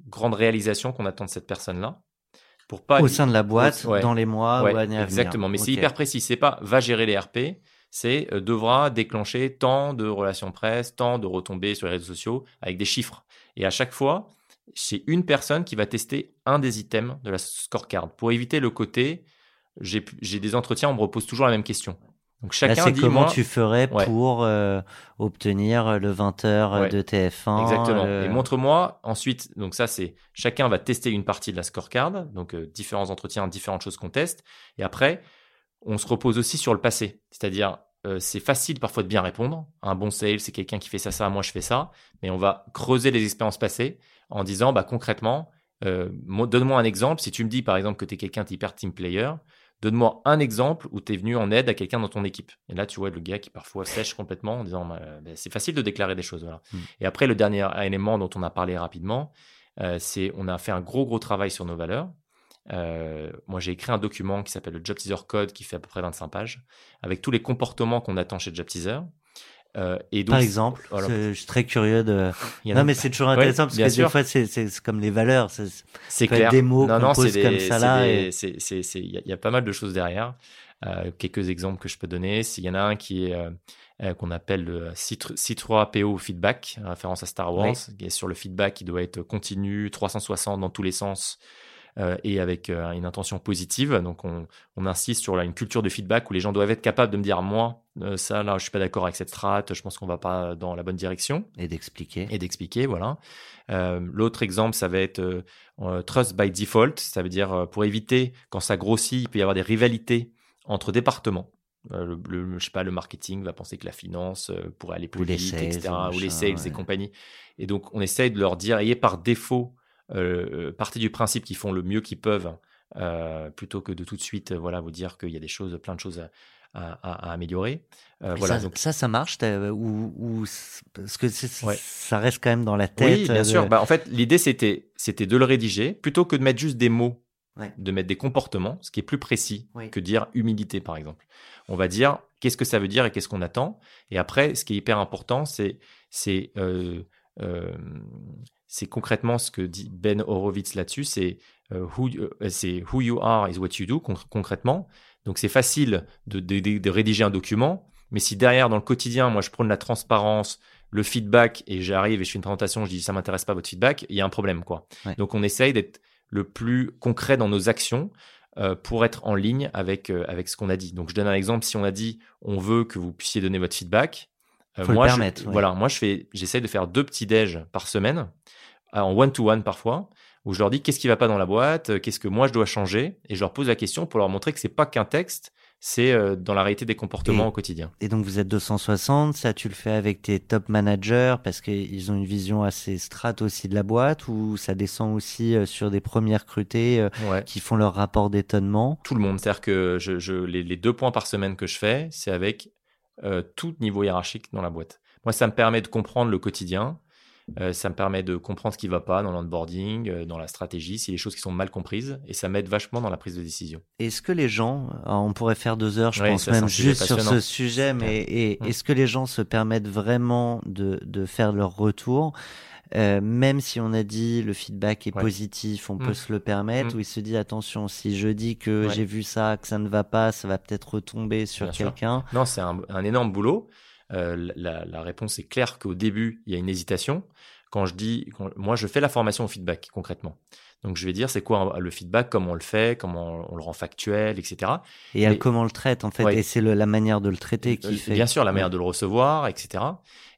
Speaker 3: grandes réalisations qu'on attend de cette personne-là? Pour pas
Speaker 1: au sein de la boîte
Speaker 3: Ouais.
Speaker 1: dans les mois
Speaker 3: Ouais,
Speaker 1: ou années à venir
Speaker 3: exactement. Mais c'est hyper précis. C'est pas va gérer les RP. C'est euh, devra déclencher tant de relations presse, tant de retombées sur les réseaux sociaux avec des chiffres. Et à chaque fois, c'est une personne qui va tester un des items de la scorecard pour éviter le côté j'ai des entretiens, on me repose toujours la même question. Donc
Speaker 1: Là,
Speaker 3: chacun
Speaker 1: c'est
Speaker 3: dit
Speaker 1: comment
Speaker 3: moi,
Speaker 1: tu ferais
Speaker 3: Ouais.
Speaker 1: pour euh, obtenir le 20h
Speaker 3: Ouais.
Speaker 1: de TF1
Speaker 3: Exactement. Et montre-moi ensuite. Donc ça, c'est chacun va tester une partie de la scorecard. Donc euh, différents entretiens, différentes choses qu'on teste. Et après, on se repose aussi sur le passé. C'est-à-dire, euh, c'est facile parfois de bien répondre. Un bon sale, c'est quelqu'un qui fait ça, ça, moi je fais ça. Mais on va creuser les expériences passées en disant, bah concrètement, moi, donne-moi un exemple. Si tu me dis par exemple que tu es quelqu'un d'hyper team player, donne-moi un exemple où tu es venu en aide à quelqu'un dans ton équipe. Et là, tu vois le gars qui parfois sèche complètement en disant, bah, bah, c'est facile de déclarer des choses. Voilà.
Speaker 1: Mm.
Speaker 3: Et après, le dernier élément dont on a parlé rapidement, euh, c'est on a fait un gros, gros travail sur nos valeurs. Euh, moi, j'ai écrit un document qui s'appelle le Job Teaser Code qui fait à peu près 25 pages avec tous les comportements qu'on attend chez Job Teaser. Euh, et donc,
Speaker 1: Par exemple,
Speaker 3: voilà.
Speaker 1: je suis très curieux de.
Speaker 3: Il
Speaker 1: Non, mais c'est toujours
Speaker 3: Ouais,
Speaker 1: intéressant parce que
Speaker 3: sûr.
Speaker 1: des fois, c'est comme les valeurs. c'est-
Speaker 3: clair.
Speaker 1: des mots
Speaker 3: non, non,
Speaker 1: pose comme ça là et-
Speaker 3: Il y, a- il y a pas mal de choses derrière. Euh, quelques exemples que je peux donner. S'il y en a un qui est euh, qu'on appelle le C3 C3PO feedback, référence à Star Wars, qui est sur le feedback qui doit être continu, 360 dans tous les sens. Euh, et avec euh, une intention positive. Donc, on, on insiste sur là, une culture de feedback où les gens doivent être capables de me dire moi, euh, ça, là, je suis pas d'accord avec cette strat, je pense qu'on va pas dans la bonne direction
Speaker 1: et d'expliquer.
Speaker 3: et d'expliquer, voilà. Euh, L'autre exemple, ça va être trust by default, ça veut dire pour éviter quand ça grossit, il peut y avoir des rivalités entre départements. Euh, le, le- je sais pas, le marketing va penser que la finance euh, pourrait aller plus
Speaker 1: Ou les
Speaker 3: vite,
Speaker 1: sales,
Speaker 3: etc.
Speaker 1: ou
Speaker 3: Ou les sales
Speaker 1: ouais.
Speaker 3: et compagnie. Et donc, on essaye de leur dire, ayez par défaut, euh, partez du principe qu'ils font le mieux qu'ils peuvent, euh, plutôt que de tout de suite, euh, voilà, vous dire qu'il y a des choses, plein de choses à, à- à- à améliorer. Euh, voilà,
Speaker 1: ça,
Speaker 3: donc
Speaker 1: ça, ça marche ou, parce que
Speaker 3: Ouais.
Speaker 1: ça reste quand même dans la tête.
Speaker 3: Oui, bien
Speaker 1: euh,
Speaker 3: sûr. Bah, en fait, l'idée, c'était, c'était de le rédiger plutôt que de mettre juste des mots,
Speaker 1: Ouais.
Speaker 3: de mettre des comportements, ce qui est plus précis
Speaker 1: Oui.
Speaker 3: que dire humilité, par exemple. On va dire qu'est-ce que ça veut dire et qu'est-ce qu'on attend. Et après, ce qui est hyper important, c'est, c'est, euh, euh, c'est concrètement ce que dit Ben Horowitz là-dessus, c'est euh, who, you- euh, c'est who you are is what you do, con- concrètement. Donc, c'est facile de, de- de- de rédiger un document, mais si derrière, dans le quotidien, moi, je prône la transparence, le feedback, et j'arrive et je fais une présentation, je dis ça m'intéresse pas votre feedback, il y a un problème, quoi.
Speaker 1: Ouais.
Speaker 3: Donc, on essaye d'être le plus concret dans nos actions euh, pour être en ligne avec, euh, avec ce qu'on a dit. Donc, je donne un exemple. Si on a dit on veut que vous puissiez donner votre feedback,
Speaker 1: le
Speaker 3: moi, je-
Speaker 1: permettre, ouais.
Speaker 3: voilà, moi, je fais, j'essaie de faire deux petits déj par semaine, en one-to-one parfois, où je leur dis qu'est-ce qui va pas dans la boîte, euh, qu'est-ce que moi je dois changer, et je leur pose la question pour leur montrer que c'est pas qu'un texte, c'est euh, dans la réalité des comportements
Speaker 1: Et-
Speaker 3: au quotidien.
Speaker 1: Et donc vous êtes 260, ça tu le fais avec tes top managers parce qu'ils ont une vision assez strat aussi de la boîte ou ça descend aussi euh, sur des premiers recrutés euh,
Speaker 3: Ouais.
Speaker 1: qui font leur rapport d'étonnement?
Speaker 3: Tout le monde, c'est-à-dire que je, je- les, les deux points par semaine que je fais, c'est avec euh, tout niveau hiérarchique dans la boîte. Moi, ça me permet de comprendre le quotidien, euh, ça me permet de comprendre ce qui va pas dans l'onboarding, euh, dans la stratégie, a des choses qui sont mal comprises, et ça m'aide vachement dans la prise de décision.
Speaker 1: Est-ce que les gens, on pourrait faire deux heures, je
Speaker 3: Oui,
Speaker 1: pense
Speaker 3: ça,
Speaker 1: même juste sur ce sujet, mais et,
Speaker 3: Mm.
Speaker 1: est-ce que les gens se permettent vraiment de, de faire leur retour euh, même si on a dit le feedback est
Speaker 3: Ouais.
Speaker 1: positif, on
Speaker 3: Mm.
Speaker 1: peut se le permettre,
Speaker 3: Mm.
Speaker 1: ou il se dit attention, si je dis que
Speaker 3: Ouais.
Speaker 1: j'ai vu ça, que ça ne va pas, ça va peut-être retomber sur quelqu'un.
Speaker 3: Non, c'est un, un énorme boulot. Euh, la, la réponse est claire qu'au début, il y a une hésitation. Quand je dis, quand- moi, je fais la formation au feedback concrètement. Donc, je vais dire, c'est quoi le feedback, comment on le fait, comment on le rend factuel, etc.
Speaker 1: Et comment on le traite en fait,
Speaker 3: Ouais.
Speaker 1: et c'est la manière de le traiter qui
Speaker 3: Euh,
Speaker 1: fait.
Speaker 3: Bien sûr, la manière de le recevoir, etc.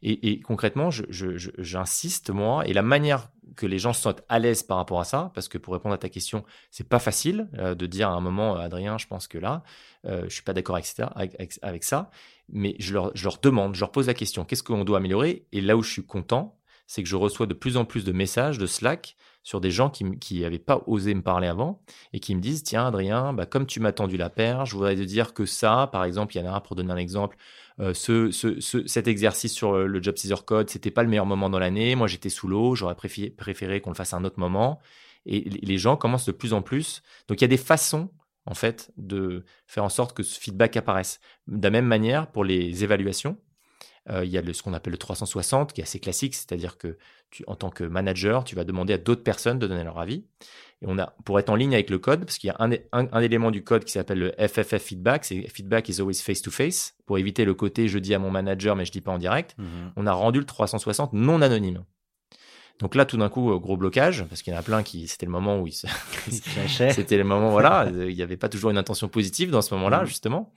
Speaker 3: Et, et concrètement, je- je- je- j'insiste, moi, et la manière que les gens soient à l'aise par rapport à ça, parce que pour répondre à ta question, c'est pas facile euh, de dire à un moment, Adrien, je pense que là, euh, je suis pas d'accord avec, ça- mais je leur, demande, je leur pose la question, qu'est-ce qu'on doit améliorer? Et là où je suis content, c'est que je reçois de plus en plus de messages de Slack sur des gens qui n'avaient pas osé me parler avant et qui me disent tiens Adrien bah, comme tu m'as tendu la perche je voudrais te dire que ça par exemple il y en a un pour donner un exemple euh, ce, ce, ce- cet exercice sur euh, le job teaser code c'était pas le meilleur moment dans l'année. Moi j'étais sous l'eau. J'aurais préféré, préféré qu'on le fasse à un autre moment. Et les gens commencent de plus en plus. Donc il y a des façons en fait de faire en sorte que ce feedback apparaisse. De la même manière pour les évaluations euh, il y a le, ce qu'on appelle le 360 qui est assez classique, c'est-à-dire que en tant que manager, tu vas demander à d'autres personnes de donner leur avis. Et on a, pour être en ligne avec le code, parce qu'il y a un, un, un élément du code qui s'appelle le FFF feedback, c'est feedback is always face to face, pour éviter le côté je dis à mon manager mais je dis pas en direct.
Speaker 1: Mhm.
Speaker 3: On a rendu le 360 non anonyme. Donc là, tout d'un coup, euh, gros blocage, parce qu'il y en a plein qui, c'était le moment où ils se, c'était le moment, voilà, il n'y avait pas toujours une intention positive dans ce moment-là,
Speaker 1: Mhm.
Speaker 3: justement.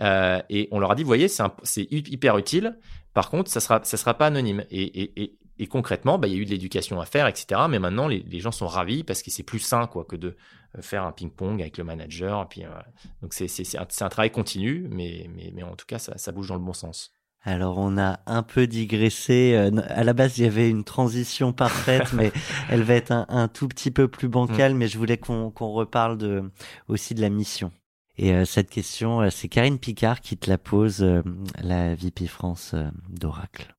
Speaker 3: Euh, et on leur a dit, vous voyez, c'est hyper utile. Par contre, ça sera, ça sera pas anonyme. Et, et, et, et concrètement, bah, il y a eu de l'éducation à faire, etc. Mais maintenant, les, les gens sont ravis parce que c'est plus sain, quoi, que de euh, faire un ping-pong avec le manager. Et puis, euh, donc c'est, c'est, c'est un, c'est un travail continu, mais, mais, mais en tout cas, ça, ça bouge dans le bon sens.
Speaker 1: Alors on a un peu digressé. euh, À la base, il y avait une transition parfaite, mais elle va être un, un tout petit peu plus bancale. Mais je voulais qu'on qu'on reparle de, aussi de la mission. Et euh, cette question, c'est Karine Picard qui te la pose, la VP France d'Oracle.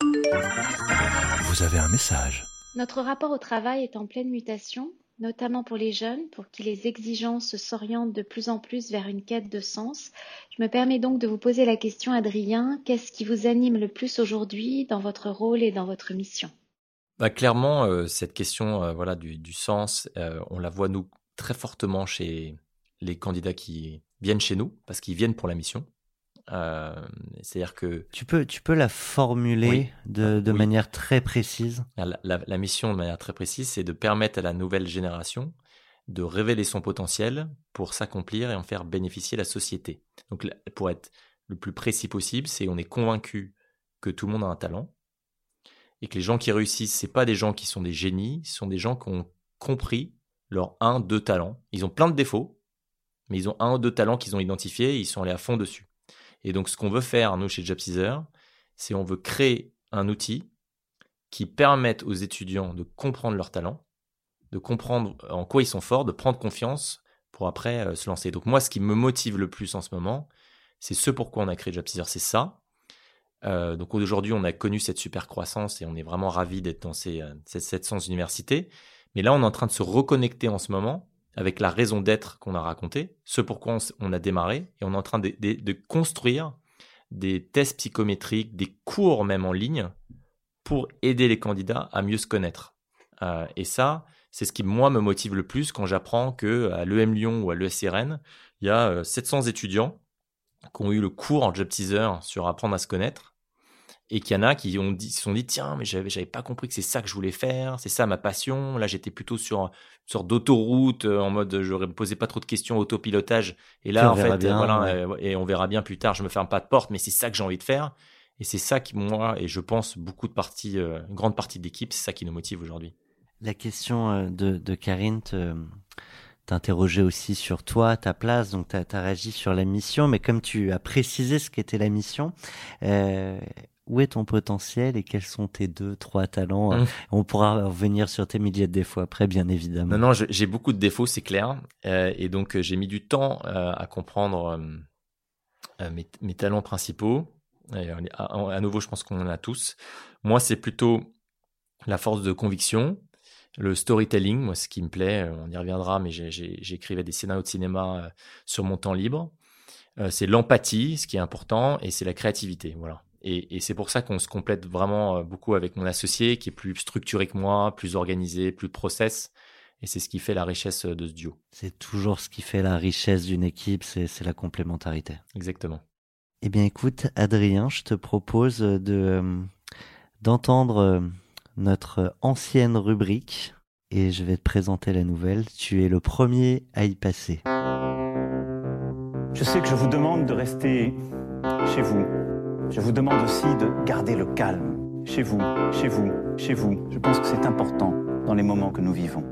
Speaker 4: Vous avez un message.
Speaker 8: Notre rapport au travail est en pleine mutation. notamment pour les jeunes, pour qui les exigences s'orientent de plus en plus vers une quête de sens. Je me permets donc de vous poser la question, Adrien, qu'est-ce qui vous anime le plus aujourd'hui dans votre rôle et dans votre mission?
Speaker 3: Bah, Clairement, euh, cette question euh, voilà, du, sens, euh, on la voit nous très fortement chez les candidats qui viennent chez nous, parce qu'ils viennent pour la mission. Euh, c'est-à-dire que
Speaker 1: tu peux tu peux la formuler de, de manière très précise?
Speaker 3: La, la, mission de manière très précise, c'est de permettre à la nouvelle génération de révéler son potentiel pour s'accomplir et en faire bénéficier la société. Donc pour être le plus précis possible, c'est on est convaincu que tout le monde a un talent et que les gens qui réussissent, c'est pas des gens qui sont des génies, ce sont des gens qui ont compris leurs un, deux talents. Ils ont plein de défauts, mais ils ont un ou deux talents qu'ils ont identifiés et ils sont allés à fond dessus. Et donc, ce qu'on veut faire, nous, chez JobCeaser, c'est on veut créer un outil qui permette aux étudiants de comprendre leurs talents, de comprendre en quoi ils sont forts, de prendre confiance pour après euh, se lancer. Donc, moi, ce qui me motive le plus en ce moment, c'est ce pourquoi on a créé JobCeaser, c'est ça. Euh, donc aujourd'hui, on a connu cette super croissance et on est vraiment ravis d'être dans ces, euh, ces 700 universités. Mais là, on est en train de se reconnecter en ce moment avec la raison d'être qu'on a raconté, ce pourquoi on, a démarré, et on est en train de, construire des tests psychométriques, des cours même en ligne, pour aider les candidats à mieux se connaître. Euh, et ça, c'est ce qui, moi, me motive le plus quand j'apprends qu'à l'EM Lyon ou à l'ESRN, il y a 700 euh, étudiants qui ont eu le cours en job teaser sur apprendre à se connaître et qu'il y en a qui ont dit, se sont dit tiens mais j'avais j'avais pas compris que c'est ça que je voulais faire c'est ça ma passion. Là j'étais plutôt sur une sorte d'autoroute euh, en mode je me posais pas trop de questions autopilotage. Et là en fait voilà euh, et on verra bien plus tard je me ferme pas de porte mais c'est ça que j'ai envie de faire. Et c'est ça qui moi et je pense beaucoup de parties euh, une grande partie de l'équipe c'est ça qui nous motive aujourd'hui.
Speaker 1: La question de, de Karine t'interroger aussi sur toi, ta place, donc tu as, réagi sur la mission, mais comme tu as précisé ce qu'était la mission, euh, où est ton potentiel et quels sont tes deux, trois talents? Mmh. On pourra revenir sur tes milliers de défauts après, bien évidemment.
Speaker 3: Non, non, j'ai beaucoup de défauts, c'est clair. Euh, et donc, euh, j'ai mis du temps euh, à comprendre mes, mes, talents principaux. à, nouveau, je pense qu'on en a tous. Moi, c'est plutôt la force de conviction, le storytelling, moi, ce qui me plaît. On y reviendra, mais j'écrivais des scénarios de cinéma sur mon temps libre. c'est l'empathie, ce qui est important, et c'est la créativité. Voilà. Et, c'est pour ça qu'on se complète vraiment euh, beaucoup avec mon associé qui est plus structuré que moi, plus organisé, plus process. Et c'est ce qui fait la richesse euh, de ce duo.
Speaker 1: C'est toujours ce qui fait la richesse d'une équipe, c'est la complémentarité.
Speaker 3: Exactement.
Speaker 1: Eh bien écoute, Adrien, je te propose de euh, d'entendre notre ancienne rubrique et je vais te présenter la nouvelle. Tu es le premier à y passer.
Speaker 9: Je sais que je vous demande de rester chez vous je vous demande aussi de garder le calme. Chez vous, chez vous, chez vous. Je pense que c'est important dans les moments que nous vivons.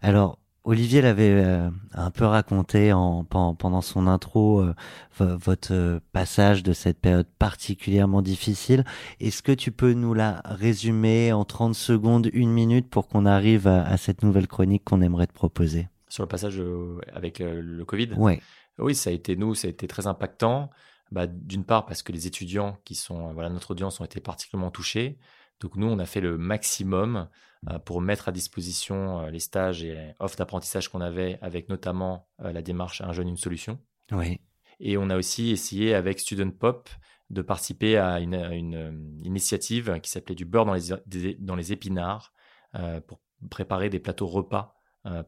Speaker 1: Alors, Olivier l'avait euh, un peu raconté en, pendant son intro, euh, votre euh, passage de cette période particulièrement difficile. Est-ce que tu peux nous la résumer en 30 secondes, une minute, pour qu'on arrive à, cette nouvelle chronique qu'on aimerait te proposer?
Speaker 3: Sur le passage avec le Covid?
Speaker 1: Oui.
Speaker 3: Oui, ça a été, nous, ça a été très impactant. Bah, d'une part parce que les étudiants qui sont, voilà, notre audience ont été particulièrement touchés. Donc nous, on a fait le maximum euh, pour mettre à disposition euh, les stages et offres d'apprentissage qu'on avait, avec notamment euh, la démarche Un jeune, une solution.
Speaker 1: Oui.
Speaker 3: Et on a aussi essayé avec Student Pop de participer à une, une initiative qui s'appelait du beurre dans les, dans les épinards pour préparer des plateaux repas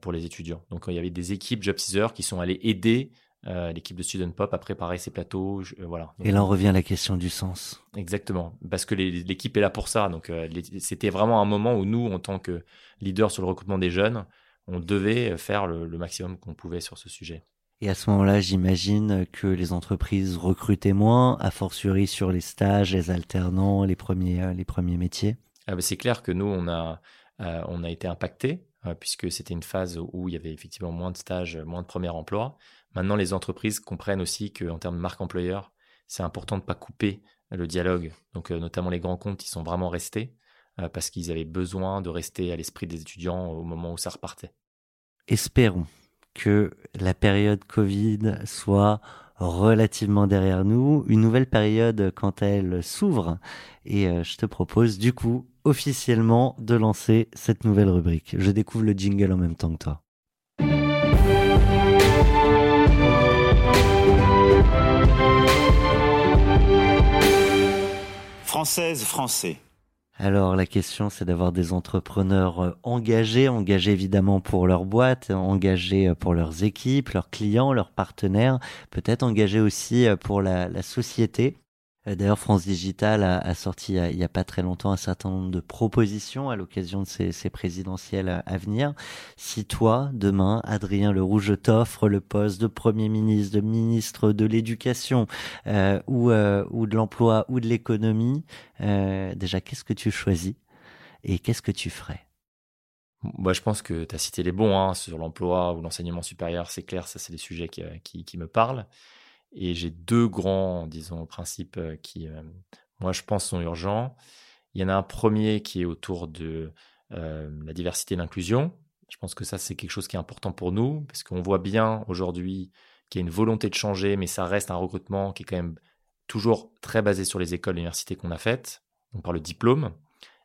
Speaker 3: pour les étudiants. Donc il y avait des équipes job qui sont allées aider euh, l'équipe de Student Pop a préparé ses plateaux. Euh, voilà.
Speaker 1: et là, on revient à la question du sens.
Speaker 3: Exactement, parce que l'équipe est là pour ça. Donc, euh, c'était vraiment un moment où nous, en tant que leader sur le recrutement des jeunes, on devait faire le, maximum qu'on pouvait sur ce sujet.
Speaker 1: Et à ce moment-là, j'imagine que les entreprises recrutaient moins, a fortiori sur les stages, les alternants, les premiers, les premiers métiers.
Speaker 3: Ah bah, c'est clair que nous, on a, on a été impacté puisque c'était une phase où il y avait effectivement moins de stages, moins de premiers emplois. Maintenant, les entreprises comprennent aussi qu'en termes de marque employeur, c'est important de ne pas couper le dialogue. Donc, euh, notamment les grands comptes, ils sont vraiment restés euh, parce qu'ils avaient besoin de rester à l'esprit des étudiants au moment où ça repartait.
Speaker 1: Espérons que la période Covid soit relativement derrière nous, une nouvelle période quand elle s'ouvre. Et euh, je te propose du coup officiellement de lancer cette nouvelle rubrique. Je découvre le jingle en même temps que toi.
Speaker 9: Français.
Speaker 1: Alors la question c'est d'avoir des entrepreneurs euh, engagés, engagés évidemment pour leur boîte, engagés euh, pour leurs équipes, leurs clients, leurs partenaires, peut-être engagés aussi euh, pour la société. Euh, d'ailleurs, France Digital a, sorti il n'y a, pas très longtemps un certain nombre de propositions à l'occasion de ces, présidentielles à, venir. Si toi, demain, Adrien Le Rouge t'offre le poste de Premier ministre, de ministre de l'Éducation euh, ou, euh, de l'Emploi ou de l'Économie, déjà, qu'est-ce que tu choisis et qu'est-ce que tu ferais?
Speaker 3: Moi, je pense que tu as cité les bons hein, sur l'emploi ou l'enseignement supérieur, c'est clair, ça c'est des sujets qui me parlent. Et j'ai deux grands, disons, principes qui, moi, je pense, sont urgents. Il y en a un premier qui est autour de la diversité et l'inclusion. Je pense que ça, c'est quelque chose qui est important pour nous, parce qu'on voit bien aujourd'hui qu'il y a une volonté de changer, mais ça reste un recrutement qui est quand même toujours très basé sur les écoles et universités qu'on a faites, donc par le diplôme,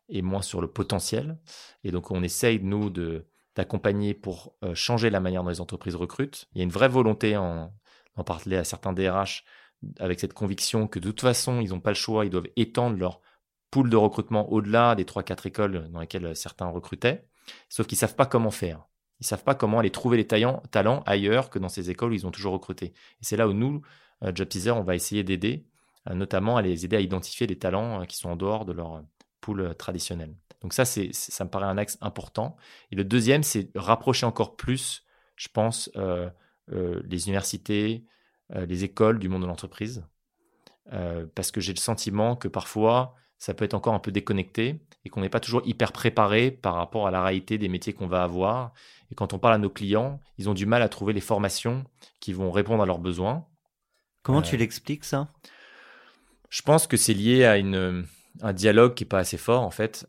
Speaker 3: et moins sur le potentiel. Et donc, on essaye, nous, d'accompagner pour changer la manière dont les entreprises recrutent. Il y a une vraie volonté en, en parler à certains DRH avec cette conviction que de toute façon, ils n'ont pas le choix, ils doivent étendre leur pool de recrutement au-delà des 3-4 écoles dans lesquelles certains recrutaient, sauf qu'ils ne savent pas comment faire. Ils ne savent pas comment aller trouver les talents ailleurs que dans ces écoles où ils ont toujours recruté. Et c'est là où nous, euh, Job Teaser, on va essayer d'aider, euh, notamment à les aider à identifier les talents euh, qui sont en dehors de leur pool traditionnel. Donc ça, c'est, ça me paraît un axe important. Et le deuxième, c'est rapprocher encore plus, je pense, euh, les universités, euh, les écoles du monde de l'entreprise, euh, parce que j'ai le sentiment que parfois, ça peut être encore un peu déconnecté et qu'on n'est pas toujours hyper préparé par rapport à la réalité des métiers qu'on va avoir. Et quand on parle à nos clients, ils ont du mal à trouver les formations qui vont répondre à leurs besoins.
Speaker 1: Comment tu l'expliques ça?
Speaker 3: Je pense que c'est lié à une, un dialogue qui n'est pas assez fort en fait,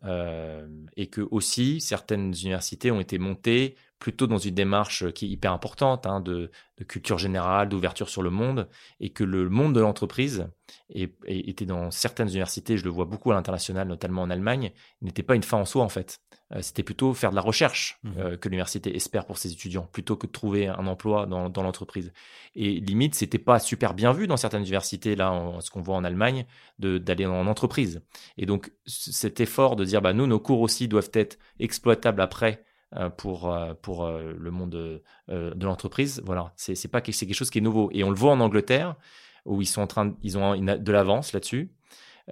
Speaker 3: et que aussi certaines universités ont été montées plutôt dans une démarche qui est hyper importante hein, de, culture générale, d'ouverture sur le monde, et que le monde de l'entreprise était dans certaines universités, je le vois beaucoup à l'international, notamment en Allemagne, n'était pas une fin en soi en fait. Euh, c'était plutôt faire de la recherche mmh euh, que l'université espère pour ses étudiants, plutôt que de trouver un emploi dans, l'entreprise. Et limite, c'était pas super bien vu dans certaines universités, là, ce qu'on voit en Allemagne, d'aller en entreprise. Et donc, cet effort de dire, bah, nous, nos cours aussi doivent être exploitables après euh, pour, euh, pour euh, le monde de, l'entreprise. Voilà, c'est pas c'est quelque chose qui est nouveau. Et on le voit en Angleterre, où ils sont en train, ils ont de l'avance là-dessus.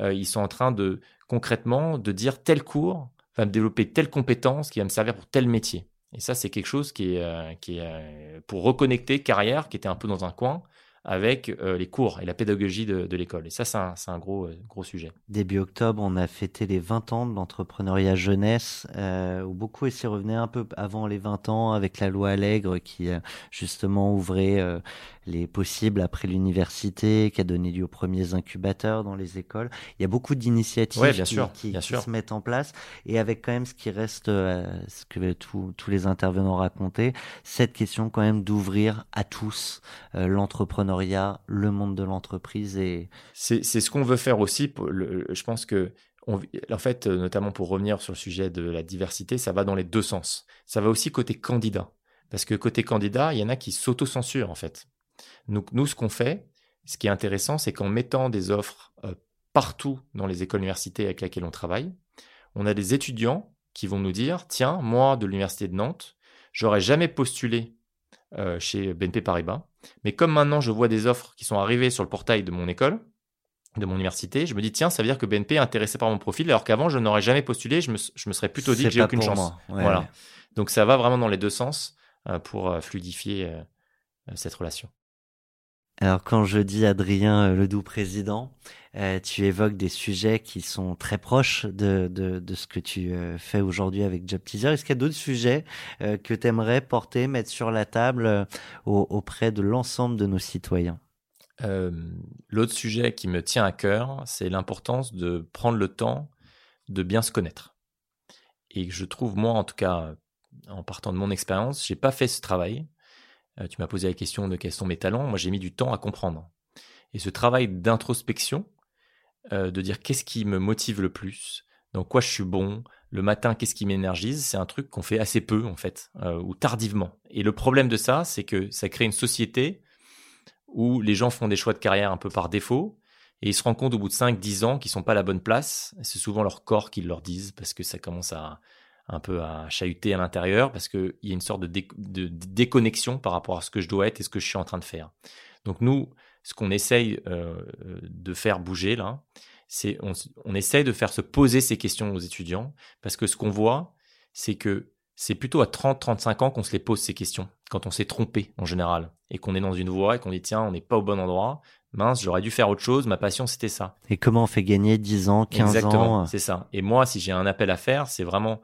Speaker 3: ils sont en train de concrètement de dire tel cours va me développer telle compétence qui va me servir pour tel métier. Et ça, c'est quelque chose qui est, qui est pour reconnecter carrière, qui était un peu dans un coin, avec euh, les cours et la pédagogie de, l'école. Et ça, c'est un, euh, gros sujet.
Speaker 1: Début octobre, on a fêté les 20 ans de l'entrepreneuriat jeunesse, euh, où beaucoup s'y revenaient un peu avant les 20 ans avec la loi Allègre qui justement ouvrait les possibles après l'université, qui a donné lieu aux premiers incubateurs dans les écoles. Il y a beaucoup d'initiatives qui, qui, se mettent en place et avec quand même ce qui reste, ce que tous les intervenants racontaient, cette question quand même d'ouvrir à tous l'entrepreneuriat le monde de l'entreprise et
Speaker 3: c'est ce qu'on veut faire aussi. je pense que en fait, notamment pour revenir sur le sujet de la diversité, ça va dans les deux sens. Ça va aussi côté candidat, parce que côté candidat, il y en a qui s'auto-censurent en fait. Nous, ce qu'on fait, ce qui est intéressant, c'est qu'en mettant des offres euh, partout dans les écoles universités avec lesquelles on travaille, on a des étudiants qui vont nous dire tiens, moi de l'université de Nantes, j'aurais jamais postulé euh, chez BNP Paribas. Mais comme maintenant je vois des offres qui sont arrivées sur le portail de mon école, de mon université, je me dis tiens, ça veut dire que BNP est intéressé par mon profil, alors qu'avant je n'aurais jamais postulé, je me, je me serais plutôt dit que j'ai aucune chance. Voilà. Donc ça va vraiment dans les deux sens euh, pour fluidifier cette relation.
Speaker 1: Alors quand je dis Adrien euh, Ledoux président, euh, tu évoques des sujets qui sont très proches de, de, ce que tu euh, fais aujourd'hui avec Job Teaser. Est-ce qu'il y a d'autres sujets que tu aimerais porter, mettre sur la table auprès de l'ensemble de nos citoyens?
Speaker 3: L'autre sujet qui me tient à cœur, c'est l'importance de prendre le temps de bien se connaître. Et je trouve, moi en tout cas, en partant de mon expérience, j'ai pas fait ce travail euh, tu m'as posé la question de quels sont mes talents. Moi, j'ai mis du temps à comprendre. Et ce travail d'introspection, euh, de dire qu'est-ce qui me motive le plus, dans quoi je suis bon, le matin, qu'est-ce qui m'énergise, c'est un truc qu'on fait assez peu en fait, euh, ou tardivement. Et le problème de ça, c'est que ça crée une société où les gens font des choix de carrière un peu par défaut, et ils se rendent compte au bout de 5-10 ans qu'ils sont pas à la bonne place. C'est souvent leur corps qui leur disent, parce que ça commence à un peu à chahuter à l'intérieur, parce qu'il y a une sorte de, de, déconnexion par rapport à ce que je dois être et ce que je suis en train de faire. Donc nous, ce qu'on essaye euh, de faire bouger là, c'est on, on essaye de faire se poser ces questions aux étudiants, parce que ce qu'on voit, c'est que c'est plutôt à 30-35 ans qu'on se les pose ces questions, quand on s'est trompé en général, et qu'on est dans une voie et qu'on dit tiens, on n'est pas au bon endroit, mince, j'aurais dû faire autre chose, ma passion c'était ça.
Speaker 1: Et comment on fait gagner 10 ans, 15 ans
Speaker 3: Exactement, c'est ça. Et moi, si j'ai un appel à faire, c'est vraiment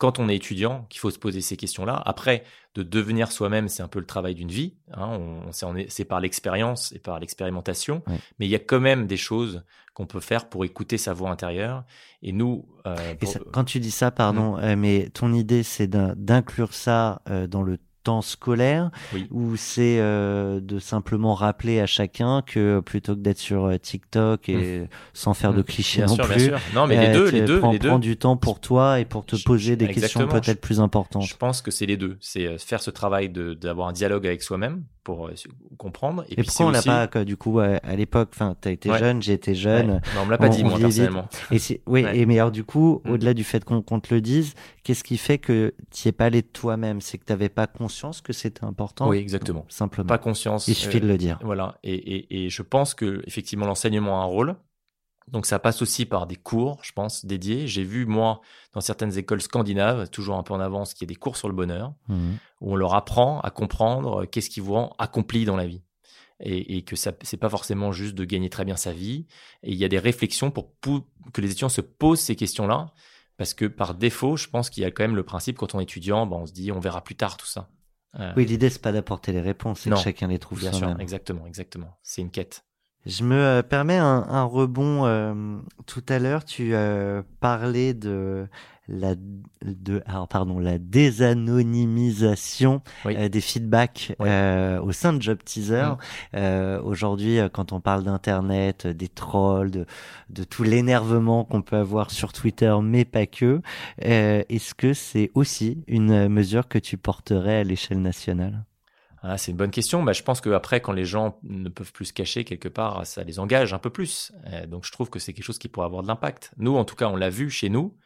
Speaker 3: quand on est étudiant qu'il faut se poser ces questions-là. Après, de devenir soi-même, c'est un peu le travail d'une vie. Hein. On, c'est par l'expérience et par l'expérimentation. Mais il y a quand même des choses qu'on peut faire pour écouter sa voix intérieure. Et nous...
Speaker 1: Euh, quand tu dis ça, pardon, mmh. euh, mais ton idée, c'est d'inclure ça euh, dans le temps scolaire ou c'est euh, de simplement rappeler à chacun que plutôt que d'être sur euh, TikTok et mmh. sans faire de mmh. clichés non plus,
Speaker 3: non mais les euh, deux, les deux,
Speaker 1: prends,
Speaker 3: les deux.
Speaker 1: du temps pour toi et pour te poser des questions peut-être plus importantes.
Speaker 3: Je pense que c'est les deux, c'est faire ce travail de d'avoir un dialogue avec soi-même pour euh, comprendre.
Speaker 1: Et, pourquoi on l'a pas, du coup, à, l'époque, enfin, t'as été jeune, j'ai été jeune.
Speaker 3: Non, on me l'a pas dit, moi, personnellement.
Speaker 1: Et oui, et mais alors, du coup, mm. au-delà du fait qu'on te le dise, qu'est-ce qui fait que tu es pas allé de toi-même? C'est que t'avais pas conscience que c'était important?
Speaker 3: Oui, exactement.
Speaker 1: Simplement.
Speaker 3: Pas conscience.
Speaker 1: Il suffit de le dire.
Speaker 3: Voilà. Et, et, et je pense que, effectivement, l'enseignement a un rôle. Donc ça passe aussi par des cours, je pense, dédiés. J'ai vu, moi, dans certaines écoles scandinaves, toujours un peu en avance, qu'il y a des cours sur le bonheur, mmh. où on leur apprend à comprendre euh, qu'est-ce qui vous rend accompli dans la vie. Et, que ça c'est pas forcément juste de gagner très bien sa vie. Et il y a des réflexions pour, que les étudiants se posent ces questions-là. Parce que par défaut, je pense qu'il y a quand même le principe, quand on est étudiant, ben, on se dit on verra plus tard tout ça.
Speaker 1: Euh, oui, l'idée, c'est pas d'apporter les réponses, c'est que chacun les trouve
Speaker 3: Bien sûr, exactement, exactement. C'est une quête.
Speaker 1: Je me euh, permets un, un rebond. Euh, tout à l'heure, tu euh, parlais de la, de, alors pardon, la désanonymisation des feedbacks au sein de Job Teaser. Mm. Aujourd'hui, quand on parle d'Internet, des trolls, de, de tout l'énervement qu'on peut avoir sur Twitter, mais pas que, est-ce que c'est aussi une mesure que tu porterais à l'échelle nationale?
Speaker 3: Ah, c'est une bonne question. Bah, je pense qu'après, quand les gens ne peuvent plus se cacher quelque part, ça les engage un peu plus. Euh, donc je trouve que c'est quelque chose qui pourrait avoir de l'impact. Nous, en tout cas, on l'a vu chez nous,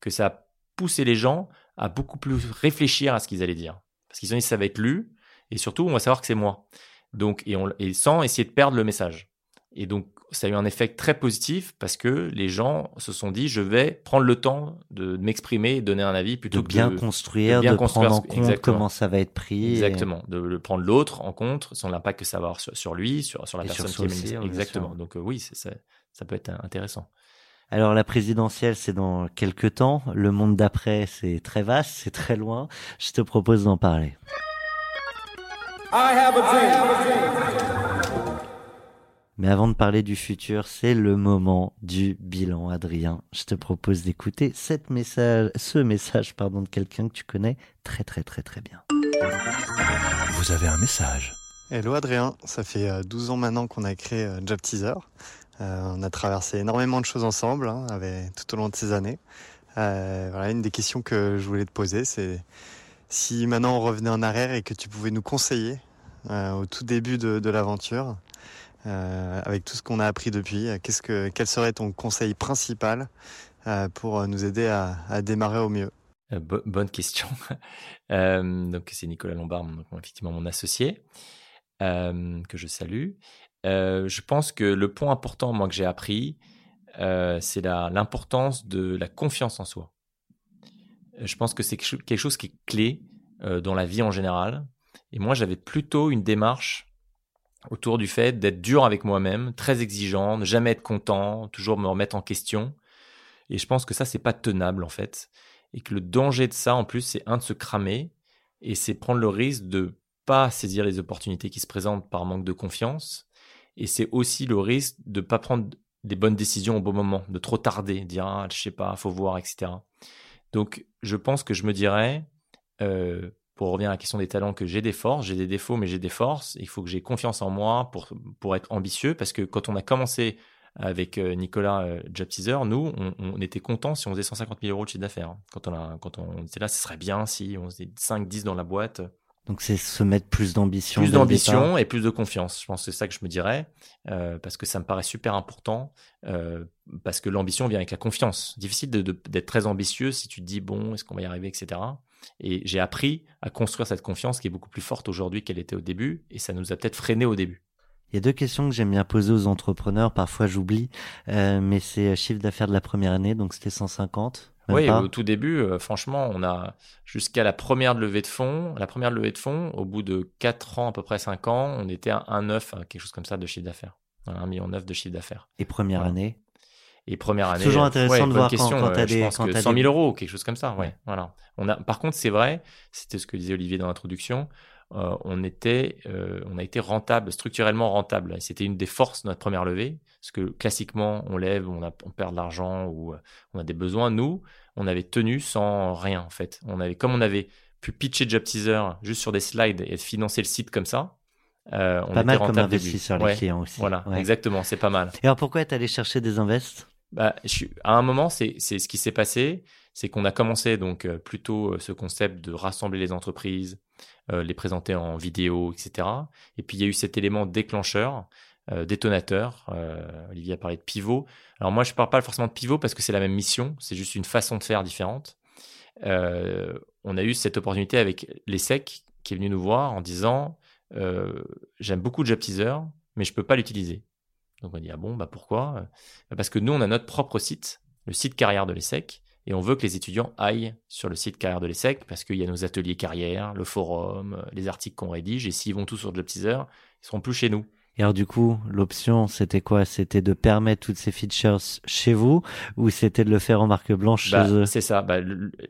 Speaker 3: que ça a poussé les gens à beaucoup plus réfléchir à ce qu'ils allaient dire. Parce qu'ils ont dit ça va être lu, et surtout, on va savoir que c'est moi. Donc, et, on, et sans essayer de perdre le message. Et donc, ça a eu un effet très positif parce que les gens se sont dit je vais prendre le temps de m'exprimer, donner un avis plutôt
Speaker 1: de bien construire, de, bien construire prendre en compte comment ça va être pris.
Speaker 3: Exactement, de le prendre l'autre en compte, son impact que ça va avoir sur, lui, sur, sur la personne qui est Exactement. Donc euh, oui, ça, ça peut être intéressant.
Speaker 1: Alors la présidentielle, c'est dans quelques temps. Le monde d'après, c'est très vaste, c'est très loin. Je te propose d'en parler. I have a dream. Mais avant de parler du futur, c'est le moment du bilan, Adrien. Je te propose d'écouter cette message, ce message pardon, de quelqu'un que tu connais très très très très bien.
Speaker 4: Vous avez un message.
Speaker 10: Hello Adrien, ça fait 12 euh, ans maintenant qu'on a créé euh, Job Teaser. Euh, on a traversé énormément de choses ensemble hein, avec, tout au long de ces années. voilà, une des questions que je voulais te poser, c'est si maintenant on revenait en arrière et que tu pouvais nous conseiller au tout début de, de l'aventure, euh, avec tout ce qu'on a appris depuis. Qu'est-ce que, quel serait ton conseil principal euh, pour nous aider à, démarrer au mieux?
Speaker 3: Euh, Bonne question. donc c'est Nicolas Lombard, effectivement mon associé, que je salue. je pense que le point important, moi, que j'ai appris, c'est l'importance de la confiance en soi. Je pense que c'est quelque chose qui est clé dans la vie en général. Et moi, j'avais plutôt une démarche autour du fait d'être dur avec moi-même, très exigeant, ne jamais être content, toujours me remettre en question. Et je pense que ça, c'est pas tenable en fait. Et que le danger de ça, en plus, c'est un de se cramer et c'est prendre le risque de pas saisir les opportunités qui se présentent par manque de confiance. Et c'est aussi le risque de pas prendre des bonnes décisions au bon moment, de trop tarder, dire ah, je sais pas, faut voir, etc. Donc, je pense que je me dirais, euh, pour revenir à la question des talents, que j'ai des forces, j'ai des défauts, mais j'ai des forces. Il faut que j'ai confiance en moi pour, pour être ambitieux, parce que quand on a commencé avec Nicolas Job Teaser, nous, on, était contents si on faisait 150 000 euros de chiffre d'affaires. Quand, on a, quand on était là, ce serait bien si on faisait 5, 10 dans la boîte.
Speaker 1: Donc c'est se mettre plus d'ambition.
Speaker 3: Plus d'ambition et plus de confiance. Je pense que c'est ça que je me dirais, euh, parce que ça me paraît super important, euh, parce que l'ambition vient avec la confiance. Difficile d'être très ambitieux si tu te dis, bon, est-ce qu'on va y arriver, etc. Et j'ai appris à construire cette confiance qui est beaucoup plus forte aujourd'hui qu'elle était au début, et ça nous a peut-être freiné au début.
Speaker 1: Il y a deux questions que j'aime bien poser aux entrepreneurs, parfois j'oublie, euh, mais c'est chiffre d'affaires de la première année, donc c'était 150
Speaker 3: oui, au tout début, euh, franchement, on a jusqu'à la première levée de fonds, la première levée de fonds, au bout de 4 ans, à peu près 5 ans, on était à 1,9, quelque chose comme ça de chiffre d'affaires. 1,9 million de chiffre d'affaires.
Speaker 1: Et première année
Speaker 3: et première année.
Speaker 1: Toujours intéressant de voir
Speaker 3: question,
Speaker 1: quand, quand
Speaker 3: as
Speaker 1: des,
Speaker 3: je pense que 100 000 euros, quelque chose comme ça. Ouais, voilà. On a, par contre, c'est vrai, c'était ce que disait Olivier dans l'introduction. Euh, on était, euh, on a été rentable, structurellement rentable. C'était une des forces de notre première levée, parce que classiquement, on lève, on, a, on perd de l'argent ou on a des besoins. Nous, on avait tenu sans rien en fait. On avait, comme on avait pu pitcher Job Teaser juste sur des slides et financer le site comme ça.
Speaker 1: Euh, on pas mal comme investisseur les clients aussi.
Speaker 3: Voilà, exactement, c'est pas mal.
Speaker 1: Et alors pourquoi être allé chercher des invests?
Speaker 3: Bah, je à un moment, c'est ce qui s'est passé, c'est qu'on a commencé donc euh, plutôt euh, ce concept de rassembler les entreprises, les présenter en vidéo, etc. Et puis il y a eu cet élément déclencheur euh, détonateur. Euh, Olivier a parlé de pivot. Alors moi, je ne parle pas forcément de pivot parce que c'est la même mission, c'est juste une façon de faire différente. Euh, on a eu cette opportunité avec l'ESSEC qui est venu nous voir en disant j'aime beaucoup Job Teaser, mais je ne peux pas l'utiliser. Donc on dit ah bon bah pourquoi? Parce que nous on a notre propre site, le site carrière de l'ESSEC, et on veut que les étudiants aillent sur le site carrière de l'ESSEC parce qu'il y a nos ateliers carrière, le forum, les articles qu'on rédige, et s'ils vont tous sur Job Teaser, ils seront plus chez nous.
Speaker 1: Et alors du coup, l'option, c'était quoi? C'était de permettre toutes ces features chez vous ou c'était de le faire en marque blanche
Speaker 3: bah,
Speaker 1: chez eux?
Speaker 3: C'est ça. Bah,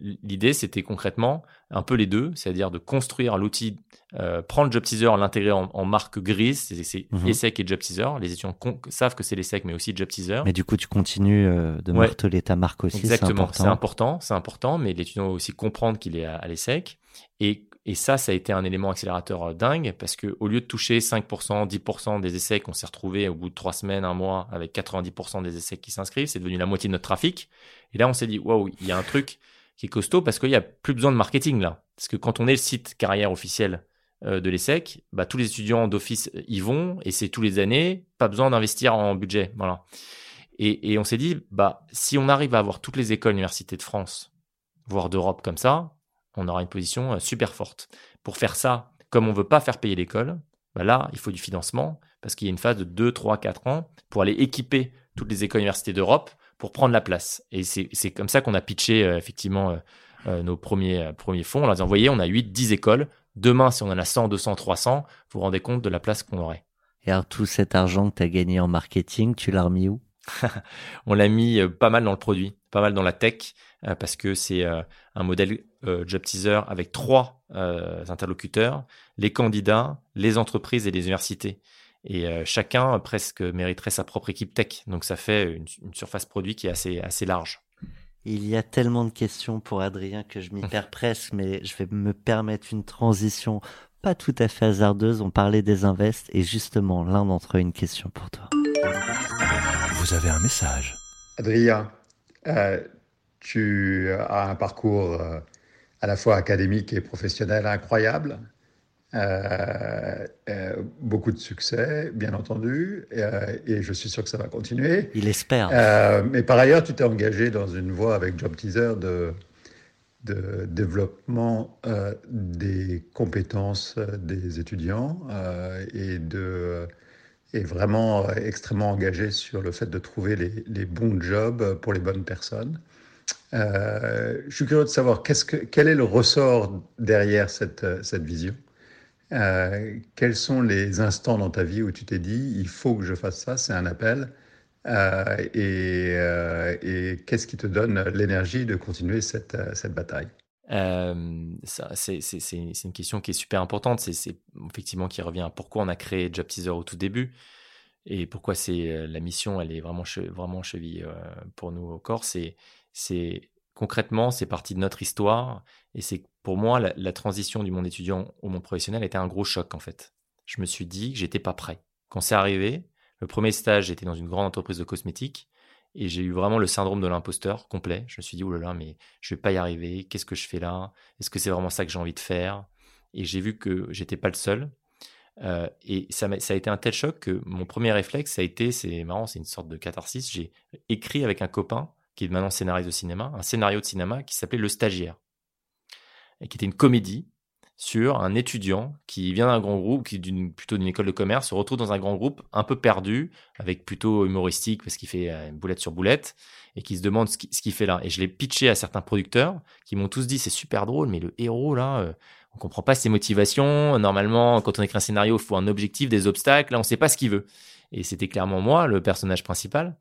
Speaker 3: L'idée, c'était concrètement un peu les deux, c'est-à-dire de construire l'outil, euh, prendre Job Teaser, l'intégrer en, marque grise, c'est mmh. ESSEC et Job Teaser. Les étudiants savent que c'est l'ESSEC, mais aussi Job Teaser.
Speaker 1: Mais du coup, tu continues euh, de marteler ta marque aussi.
Speaker 3: Exactement, c'est important, c'est important, mais l'étudiant doit aussi comprendre qu'il est à, à l'ESSEC. Et et ça, ça a été un élément accélérateur euh, dingue parce que au lieu de toucher 5%, 10% des essais qu'on s'est retrouvés au bout de trois semaines, un mois, avec 90% des essais qui s'inscrivent, c'est devenu la moitié de notre trafic. Et là, on s'est dit, waouh, il y a un truc qui est costaud parce qu'il n'y a plus besoin de marketing là. Parce que quand on est le site carrière officiel euh, de l'ESSEC, bah, tous les étudiants d'office y vont et c'est tous les années, pas besoin d'investir en budget. Voilà. Et, et on s'est dit, bah, si on arrive à avoir toutes les écoles universités de France, voire d'Europe comme ça, on aura une position euh, super forte. Pour faire ça, comme on ne veut pas faire payer l'école, bah là, il faut du financement parce qu'il y a une phase de 2, 3, 4 ans pour aller équiper toutes les écoles universités d'Europe pour prendre la place. Et c'est comme ça qu'on a pitché euh, effectivement euh, nos premiers, premiers fonds. On leur disant, voyez, on a 8, 10 écoles. Demain, si on en a 100, 200, 300, vous vous rendez compte de la place qu'on aurait.
Speaker 1: Et alors, tout cet argent que tu as gagné en marketing, tu l'as remis où?
Speaker 3: On l'a mis pas mal dans le produit, pas mal dans la tech, parce que c'est un modèle euh, job teaser avec trois euh, interlocuteurs, les candidats, les entreprises et les universités. Et euh, chacun presque mériterait sa propre équipe tech. Donc ça fait une, surface produit qui est assez, assez large.
Speaker 1: Il y a tellement de questions pour Adrien que je m'y perds presque, mais je vais me permettre une transition pas tout à fait hasardeuse. On parlait des invests et justement, l'un d'entre eux, une question pour toi.
Speaker 4: Vous avez un message.
Speaker 11: Adrien, tu as un parcours à la fois académique et professionnel incroyable. Euh, euh, beaucoup de succès, bien entendu, euh, et je suis sûr que ça va continuer.
Speaker 1: Il espère.
Speaker 11: mais par ailleurs, tu t'es engagé dans une voie avec Job Teaser de, de développement des compétences des étudiants et de vraiment extrêmement engagé sur le fait de trouver les, les bons jobs pour les bonnes personnes. Euh, je suis curieux de savoir que, quel est le ressort derrière cette, euh, cette vision? Euh, quels sont les instants dans ta vie où tu t'es dit il faut que je fasse ça, c'est un appel et, qu'est-ce qui te donne l'énergie de continuer cette, cette bataille?
Speaker 3: C'est une question qui est super importante. C'est effectivement qui revient à pourquoi on a créé Job Teaser au tout début et pourquoi la mission, elle est vraiment, vraiment cheville pour nous au corps. C'est concrètement, c'est parti de notre histoire. Et c'est pour moi, la, transition du monde étudiant au monde professionnel était un gros choc en fait. Je me suis dit que j'étais pas prêt. Quand c'est arrivé, Le premier stage, j'étais dans une grande entreprise de cosmétiques et j'ai eu vraiment le syndrome de l'imposteur complet. Je me suis dit, oulala, là là, mais je vais pas y arriver. Qu'est-ce que je fais là? Est-ce que c'est vraiment ça que j'ai envie de faire? Et j'ai vu que j'étais pas le seul. Euh, et ça, ça a été un tel choc que mon premier réflexe, ça a été, c'est marrant, c'est une sorte de catharsis. J'ai écrit avec un copain qui est maintenant scénariste de cinéma, un scénario de cinéma qui s'appelait Le Stagiaire, et qui était une comédie sur un étudiant qui vient d'un grand groupe, qui d'une plutôt d'une école de commerce, se retrouve dans un grand groupe un peu perdu, avec plutôt humoristique parce qu'il fait euh, boulette sur boulette, et qui se demande ce qu'il fait là. Et je l'ai pitché à certains producteurs qui m'ont tous dit c'est super drôle, mais le héros là, euh, on comprend pas ses motivations. Normalement, quand on écrit un scénario, il faut un objectif, des obstacles. Là, on sait pas ce qu'il veut. Et c'était clairement moi, le personnage principal.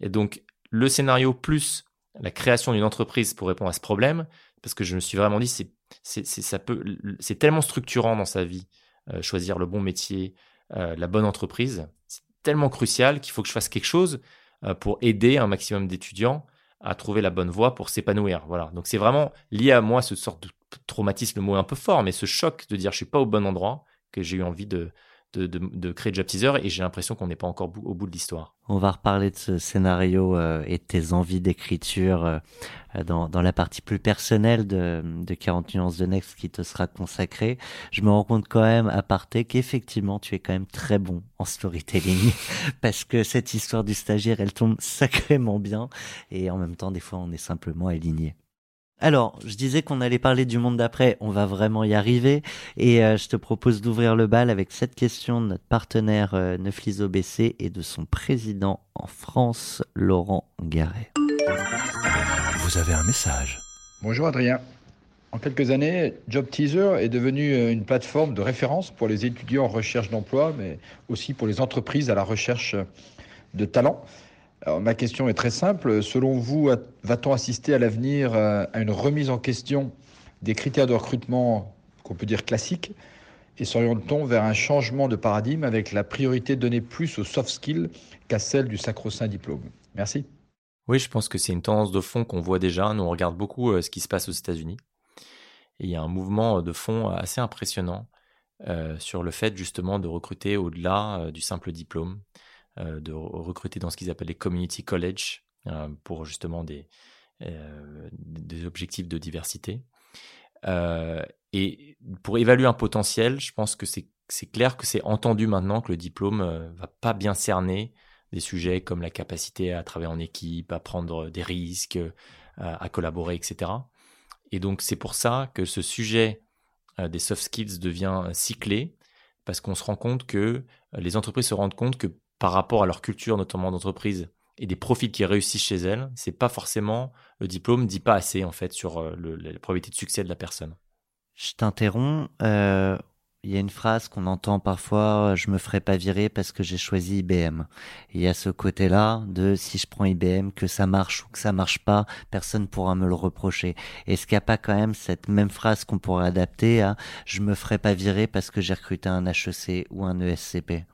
Speaker 3: Et donc, le scénario plus la création d'une entreprise pour répondre à ce problème, parce que je me suis vraiment dit, c'est, c'est, ça peut, c'est tellement structurant dans sa vie, euh, choisir le bon métier, euh, la bonne entreprise, c'est tellement crucial qu'il faut que je fasse quelque chose euh, pour aider un maximum d'étudiants à trouver la bonne voie pour s'épanouir. Voilà. Donc c'est vraiment lié à moi ce sorte de traumatisme, le mot un peu fort, mais ce choc de dire je suis pas au bon endroit que j'ai eu envie de, de, créer Job Teaser et j'ai l'impression qu'on n'est pas encore au bout de l'histoire.
Speaker 1: On va reparler de ce scénario euh, et de tes envies d'écriture euh, dans, dans, la partie plus personnelle de, de 40 nuances de Next qui te sera consacrée. Je me rends compte quand même à parté qu'effectivement tu es quand même très bon en storytelling parce que cette histoire du stagiaire elle tombe sacrément bien et en même temps des fois on est simplement aligné. Alors, je disais qu'on allait parler du monde d'après, on va vraiment y arriver, et euh, je te propose d'ouvrir le bal avec cette question de notre partenaire euh, Neuflis OBC et de son président en France, Laurent Garret.
Speaker 4: Vous avez un message.
Speaker 12: Bonjour Adrien. En quelques années, Job Teaser est devenu euh, une plateforme de référence pour les étudiants en recherche d'emploi, mais aussi pour les entreprises à la recherche de talents ma question est très simple. Selon vous, va-t-on assister à l'avenir euh, à une remise en question des critères de recrutement qu'on peut dire classiques? Et s'oriente-t-on vers un changement de paradigme avec la priorité donnée plus aux soft skills qu'à celle du sacro-saint diplôme? Merci.
Speaker 3: Oui, je pense que c'est une tendance de fond qu'on voit déjà. Nous, on regarde beaucoup euh, ce qui se passe aux États-Unis. Il y a un mouvement de fond assez impressionnant euh, sur le fait justement de recruter au-delà du simple diplôme. Euh, de recruter dans ce qu'ils appellent les community college euh, pour justement des, euh, des objectifs de diversité. et pour évaluer un potentiel, je pense que c'est clair que c'est entendu maintenant que le diplôme va pas bien cerner des sujets comme la capacité à travailler en équipe, à prendre des risques, à collaborer, etc. Et donc c'est pour ça que ce sujet des soft skills devient cyclé, parce qu'on se rend compte que les entreprises se rendent compte que par rapport à leur culture, notamment d'entreprise, et des profils qui réussissent chez elles, c'est pas forcément le diplôme dit pas assez en fait sur euh, la probabilité de succès de la personne.
Speaker 1: Je t'interromps. Euh, il y a une phrase qu'on entend parfois je me ferai pas virer parce que j'ai choisi IBM. il y a ce côté-là de si je prends IBM, que ça marche ou que ça marche pas, personne pourra me le reprocher. Est-ce qu'il n'y a pas quand même cette même phrase qu'on pourrait adapter à je me ferai pas virer parce que j'ai recruté un HEC ou un ESCP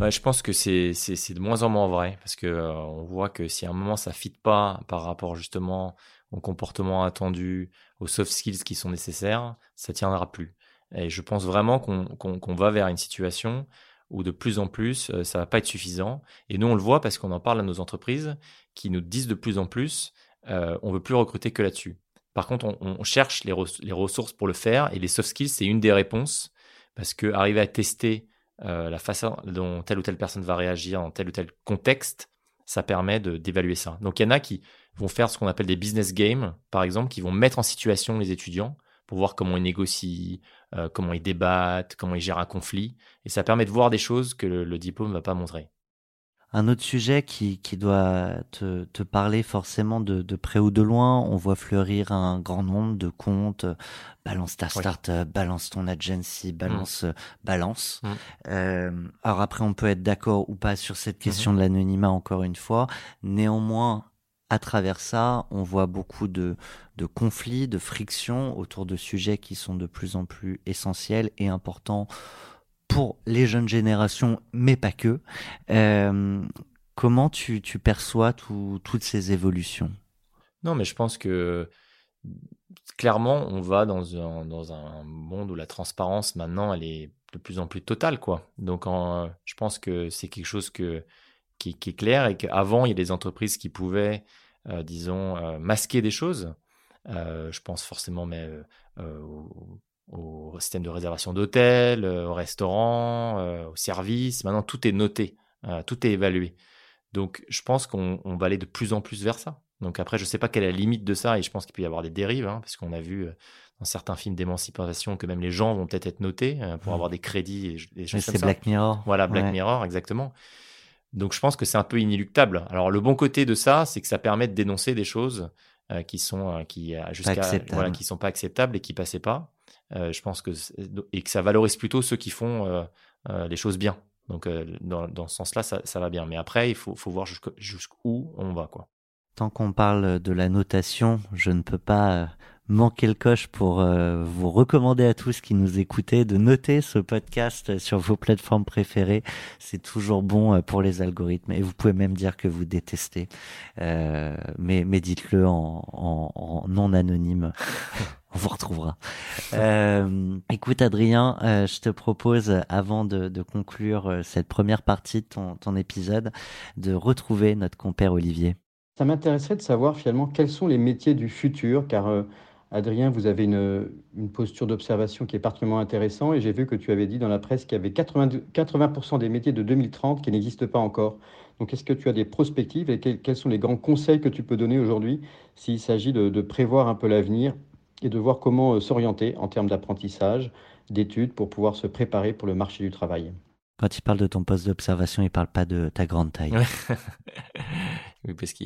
Speaker 3: je pense que c'est de moins en moins vrai parce que euh, on voit que si à un moment ça fit pas par rapport justement au comportement attendu, aux soft skills qui sont nécessaires, ça tiendra plus. Et je pense vraiment qu'on va vers une situation où de plus en plus euh, ça va pas être suffisant. Et nous on le voit parce qu'on en parle à nos entreprises qui nous disent de plus en plus euh, on veut plus recruter que là-dessus. Par contre, on, cherche les, les ressources pour le faire et les soft skills c'est une des réponses parce que arriver à tester euh, la façon dont telle ou telle personne va réagir dans tel ou tel contexte, ça permet d'évaluer ça. Donc il y en a qui vont faire ce qu'on appelle des business games, par exemple, qui vont mettre en situation les étudiants pour voir comment ils négocient, euh, comment ils débattent, comment ils gèrent un conflit. Et ça permet de voir des choses que le diplôme ne va pas montrer.
Speaker 1: Un autre sujet qui, qui doit te, te parler forcément de, de, près ou de loin, on voit fleurir un grand nombre de comptes, balance ta startup, balance ton agency, mmh. balance, balance. Mmh. Euh, alors après, on peut être d'accord ou pas sur cette question mmh de l'anonymat encore une fois. Néanmoins, à travers ça, on voit beaucoup de, de conflits, de frictions autour de sujets qui sont de plus en plus essentiels et importants pour les jeunes générations, mais pas que. Euh, comment tu, perçois toutes ces évolutions?
Speaker 3: Non, mais je pense que clairement, on va dans un, monde où la transparence, maintenant, elle est de plus en plus totale, quoi. Donc, je pense que c'est quelque chose qui, est clair et qu'avant, il y a des entreprises qui pouvaient, disons, masquer des choses. je pense forcément mais, au, au, système de réservation d'hôtel, au restaurant, au service. Maintenant, tout est noté, tout est évalué. Donc, je pense qu'on va aller de plus en plus vers ça. Donc après, je ne sais pas quelle est la limite de ça, et je pense qu'il peut y avoir des dérives, hein, parce qu'on a vu dans certains films d'émancipation que même les gens vont peut-être être notés pour mmh. avoir des crédits et des
Speaker 1: choses C'est Black Mirror.
Speaker 3: Voilà, Black Mirror, exactement. Donc je pense que c'est un peu inéluctable. Alors le bon côté de ça, c'est que ça permet de dénoncer des choses qui sont qui jusqu'à voilà, qui sont pas acceptables et qui passaient pas. Je pense que et que ça valorise plutôt ceux qui font les choses bien. Donc dans, dans, ce sens-là, ça, ça, va bien. Mais après, il faut, faut voir jusqu'où on va quoi.
Speaker 1: Tant qu'on parle de la notation, je ne peux pas euh, manquer le coche pour euh, vous recommander à tous qui nous écoutez de noter ce podcast sur vos plateformes préférées. C'est toujours bon euh, pour les algorithmes et vous pouvez même dire que vous détestez. mais, mais dites-le en, en, non anonyme. On vous retrouvera. écoute Adrien, je te propose, avant de, conclure cette première partie de ton, ton épisode, de retrouver notre compère Olivier.
Speaker 2: Ça m'intéresserait de savoir finalement quels sont les métiers du futur, car euh, Adrien, vous avez une, posture d'observation qui est particulièrement intéressante, et j'ai vu que tu avais dit dans la presse qu'il y avait 80%, 80 des métiers de 2030 qui n'existent pas encore. Donc est-ce que tu as des prospectives et quels, sont les grands conseils que tu peux donner aujourd'hui s'il s'agit de, prévoir un peu l'avenir et de voir comment euh, s'orienter en termes d'apprentissage, d'études pour pouvoir se préparer pour le marché du travail?
Speaker 1: Quand il parle de ton poste d'observation, il parle pas de ta grande taille.
Speaker 3: oui, parce que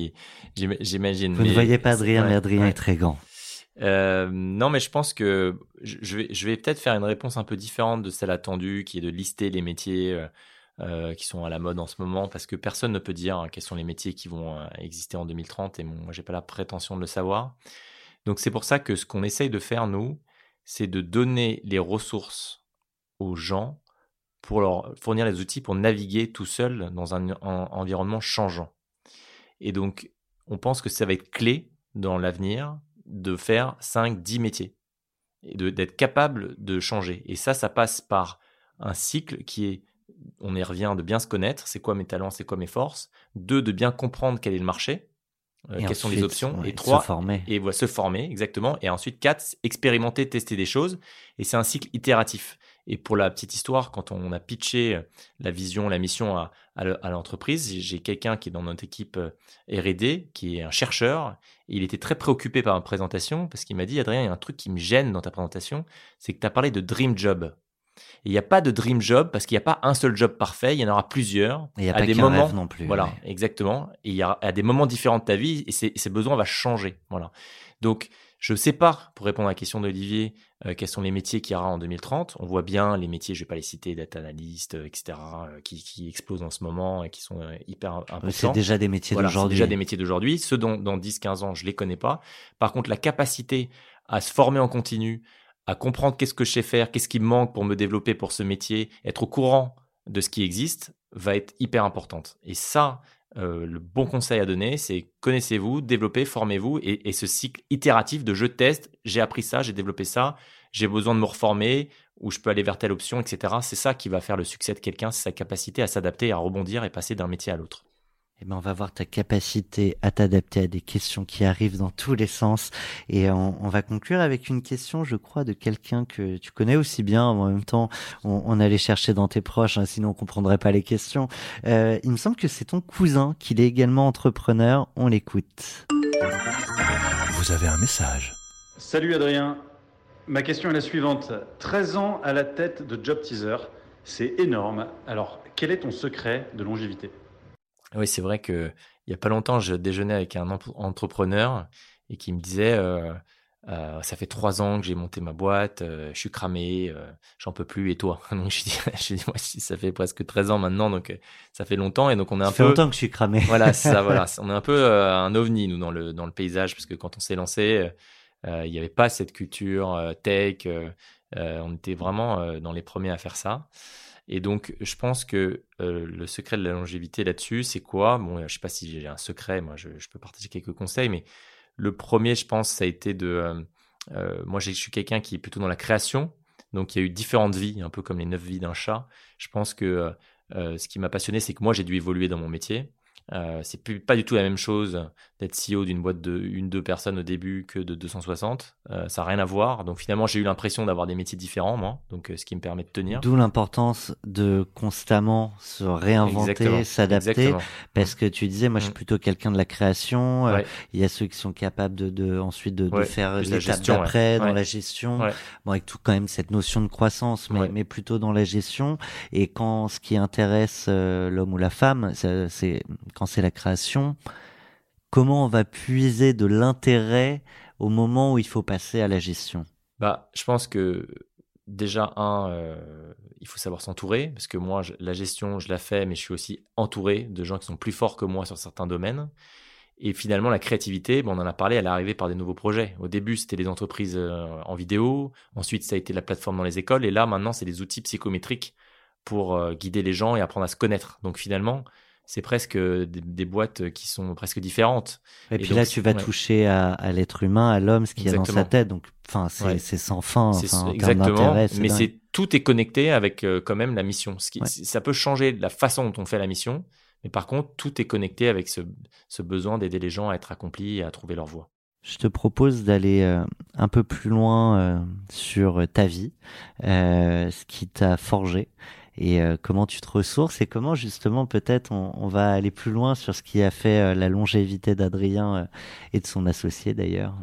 Speaker 3: j'imagine.
Speaker 1: Vous ne voyez pas Adrien, mais Adrien est très grand.
Speaker 3: Euh, non, mais je pense que je vais, peut-être faire une réponse un peu différente de celle attendue, qui est de lister les métiers euh, euh, qui sont à la mode en ce moment, parce que personne ne peut dire hein, quels sont les métiers qui vont exister en 2030, et moi, j'ai pas la prétention de le savoir. Donc, c'est pour ça que ce qu'on essaye de faire, nous, c'est de donner les ressources aux gens pour leur fournir les outils pour naviguer tout seul dans un, environnement changeant. Et donc, on pense que ça va être clé dans l'avenir de faire 5, 10 métiers et d'être capable de changer. Et ça, ça passe par un cycle qui est, on y revient, de bien se connaître, c'est quoi mes talents, c'est quoi mes forces. Deux, de bien comprendre quel est le marché, euh, quelles sont les options. et trois,
Speaker 1: se former.
Speaker 3: Et voilà, se former, exactement. Et ensuite, quatre, expérimenter, tester des choses. Et c'est un cycle itératif. Et pour la petite histoire, quand on a pitché euh, la vision, la mission à, à l'entreprise, j'ai quelqu'un qui est dans notre équipe euh, R&D, qui est un chercheur. Et il était très préoccupé par ma présentation parce qu'il m'a dit, Adrien, il y a un truc qui me gêne dans ta présentation, c'est que tu as parlé de dream job. Il n'y a pas de dream job parce qu'il n'y a pas un seul job parfait, il y en aura plusieurs.
Speaker 1: il n'y a pas des moments non plus.
Speaker 3: Voilà, exactement. Et il y a à des moments différents de ta vie et ces besoins vont changer. Voilà. Donc, je pas, pour répondre à la question d'Olivier, euh, quels sont les métiers qu'il y aura en 2030. On voit bien les métiers, je ne vais pas les citer, data analyst, euh, etc., euh, qui, qui, explosent en ce moment et qui sont hyper importants.
Speaker 1: C'est déjà des métiers d'aujourd'hui.
Speaker 3: C'est déjà des métiers d'aujourd'hui. Ceux dont dans 10-15 ans, je ne les connais pas. Par contre, la capacité à se former en continu, à comprendre qu'est-ce que je sais faire, qu'est-ce qui me manque pour me développer pour ce métier, être au courant de ce qui existe, va être hyper importante. Et ça, euh, le bon conseil à donner, c'est connaissez-vous, développez, formez-vous et, ce cycle itératif de je teste, j'ai appris ça, j'ai développé ça, j'ai besoin de me reformer ou je peux aller vers telle option, etc. C'est ça qui va faire le succès de quelqu'un, c'est sa capacité à s'adapter, à rebondir et passer d'un métier à l'autre
Speaker 1: eh ben, on va voir ta capacité à t'adapter à des questions qui arrivent dans tous les sens. Et on, va conclure avec une question, je crois, de quelqu'un que tu connais aussi bien. En même temps, on, allait chercher dans tes proches, hein, sinon on comprendrait pas les questions. Euh, il me semble que c'est ton cousin, qu'il est également entrepreneur. On l'écoute.
Speaker 4: Vous avez un message.
Speaker 13: Salut Adrien. Ma question est la suivante. 13 ans à la tête de Job Teaser, c'est énorme. Alors, quel est ton secret de longévité?
Speaker 3: Oui, c'est vrai que il y a pas longtemps, je déjeunais avec un entrepreneur et qui me disait euh, euh, ça fait trois ans que j'ai monté ma boîte, euh, je suis cramé, j'en peux plus. Et toi? Donc je dis, je dis moi, ça fait presque 13 ans maintenant, donc ça fait longtemps et donc on est un ça
Speaker 1: peu. fait longtemps que je suis cramé.
Speaker 3: Voilà, ça, voilà, on est un peu un ovni nous dans le dans le paysage parce que quand on s'est lancé, il n'y avait pas cette culture tech. on était vraiment dans les premiers à faire ça. Et donc, je pense que euh, le secret de la longévité là-dessus, c'est quoi? Bon, je ne sais pas si j'ai un secret, moi, je, peux partager quelques conseils, mais le premier, je pense, ça a été de. Euh, euh, moi, je suis quelqu'un qui est plutôt dans la création. Donc il y a eu différentes vies, un peu comme les neuf vies d'un chat. Je pense que ce qui m'a passionné, c'est que moi j'ai dû évoluer dans mon métier. Euh, c'est pas du tout la même chose d'être CEO d'une boîte de une deux personnes au début que de 260. Euh, ça n'a rien à voir. Donc finalement, j'ai eu l'impression d'avoir des métiers différents, moi. Donc euh, ce qui me permet de tenir.
Speaker 1: D'où l'importance de constamment se réinventer, s'adapter. Parce que tu disais, moi, je suis mm. plutôt quelqu'un de la création. Euh, il y a ceux qui sont capables de, de ensuite de, de faire l'étape d'après dans la gestion. Bon, avec tout quand même cette notion de croissance, mais, mais plutôt dans la gestion. Et quand ce qui intéresse l'homme ou la femme, c'est quand c'est la création, comment on va puiser de l'intérêt au moment où il faut passer à la gestion?
Speaker 3: Bah, je pense que déjà un, euh, il faut savoir s'entourer parce que moi, la gestion, je la fais, mais je suis aussi entouré de gens qui sont plus forts que moi sur certains domaines. Et finalement, la créativité, bon, on en a parlé, elle est arrivée par des nouveaux projets. Au début, c'était les entreprises euh, en vidéo. Ensuite, ça a été la plateforme dans les écoles. Et là, maintenant, c'est des outils psychométriques pour euh, guider les gens et apprendre à se connaître. Donc finalement, c'est presque des, boîtes qui sont presque différentes.
Speaker 1: Et, puis là, tu vas toucher à, l'être humain, à l'homme, ce qui est dans sa tête. Donc, enfin, c'est sans fin.
Speaker 3: exactement. Mais c'est tout est connecté avec euh, quand même la mission. Ce qui, Ça peut changer la façon dont on fait la mission, mais par contre, tout est connecté avec ce, besoin d'aider les gens à être accomplis et à trouver leur voie.
Speaker 1: Je te propose d'aller euh, un peu plus loin euh, sur ta vie, ce qui t'a forgé et euh, comment tu te ressources et comment justement peut-être on, va aller plus loin sur ce qui a fait euh, la longévité d'Adrien euh, et de son associé d'ailleurs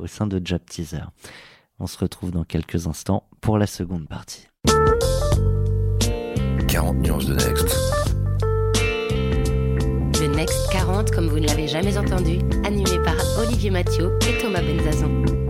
Speaker 1: au sein de Job Teaser. On se retrouve dans quelques instants pour la seconde partie.
Speaker 4: 40 nuances de Next.
Speaker 14: Le Next 40 comme vous ne l'avez jamais entendu, animé par Olivier Mathieu et Thomas Benzazon.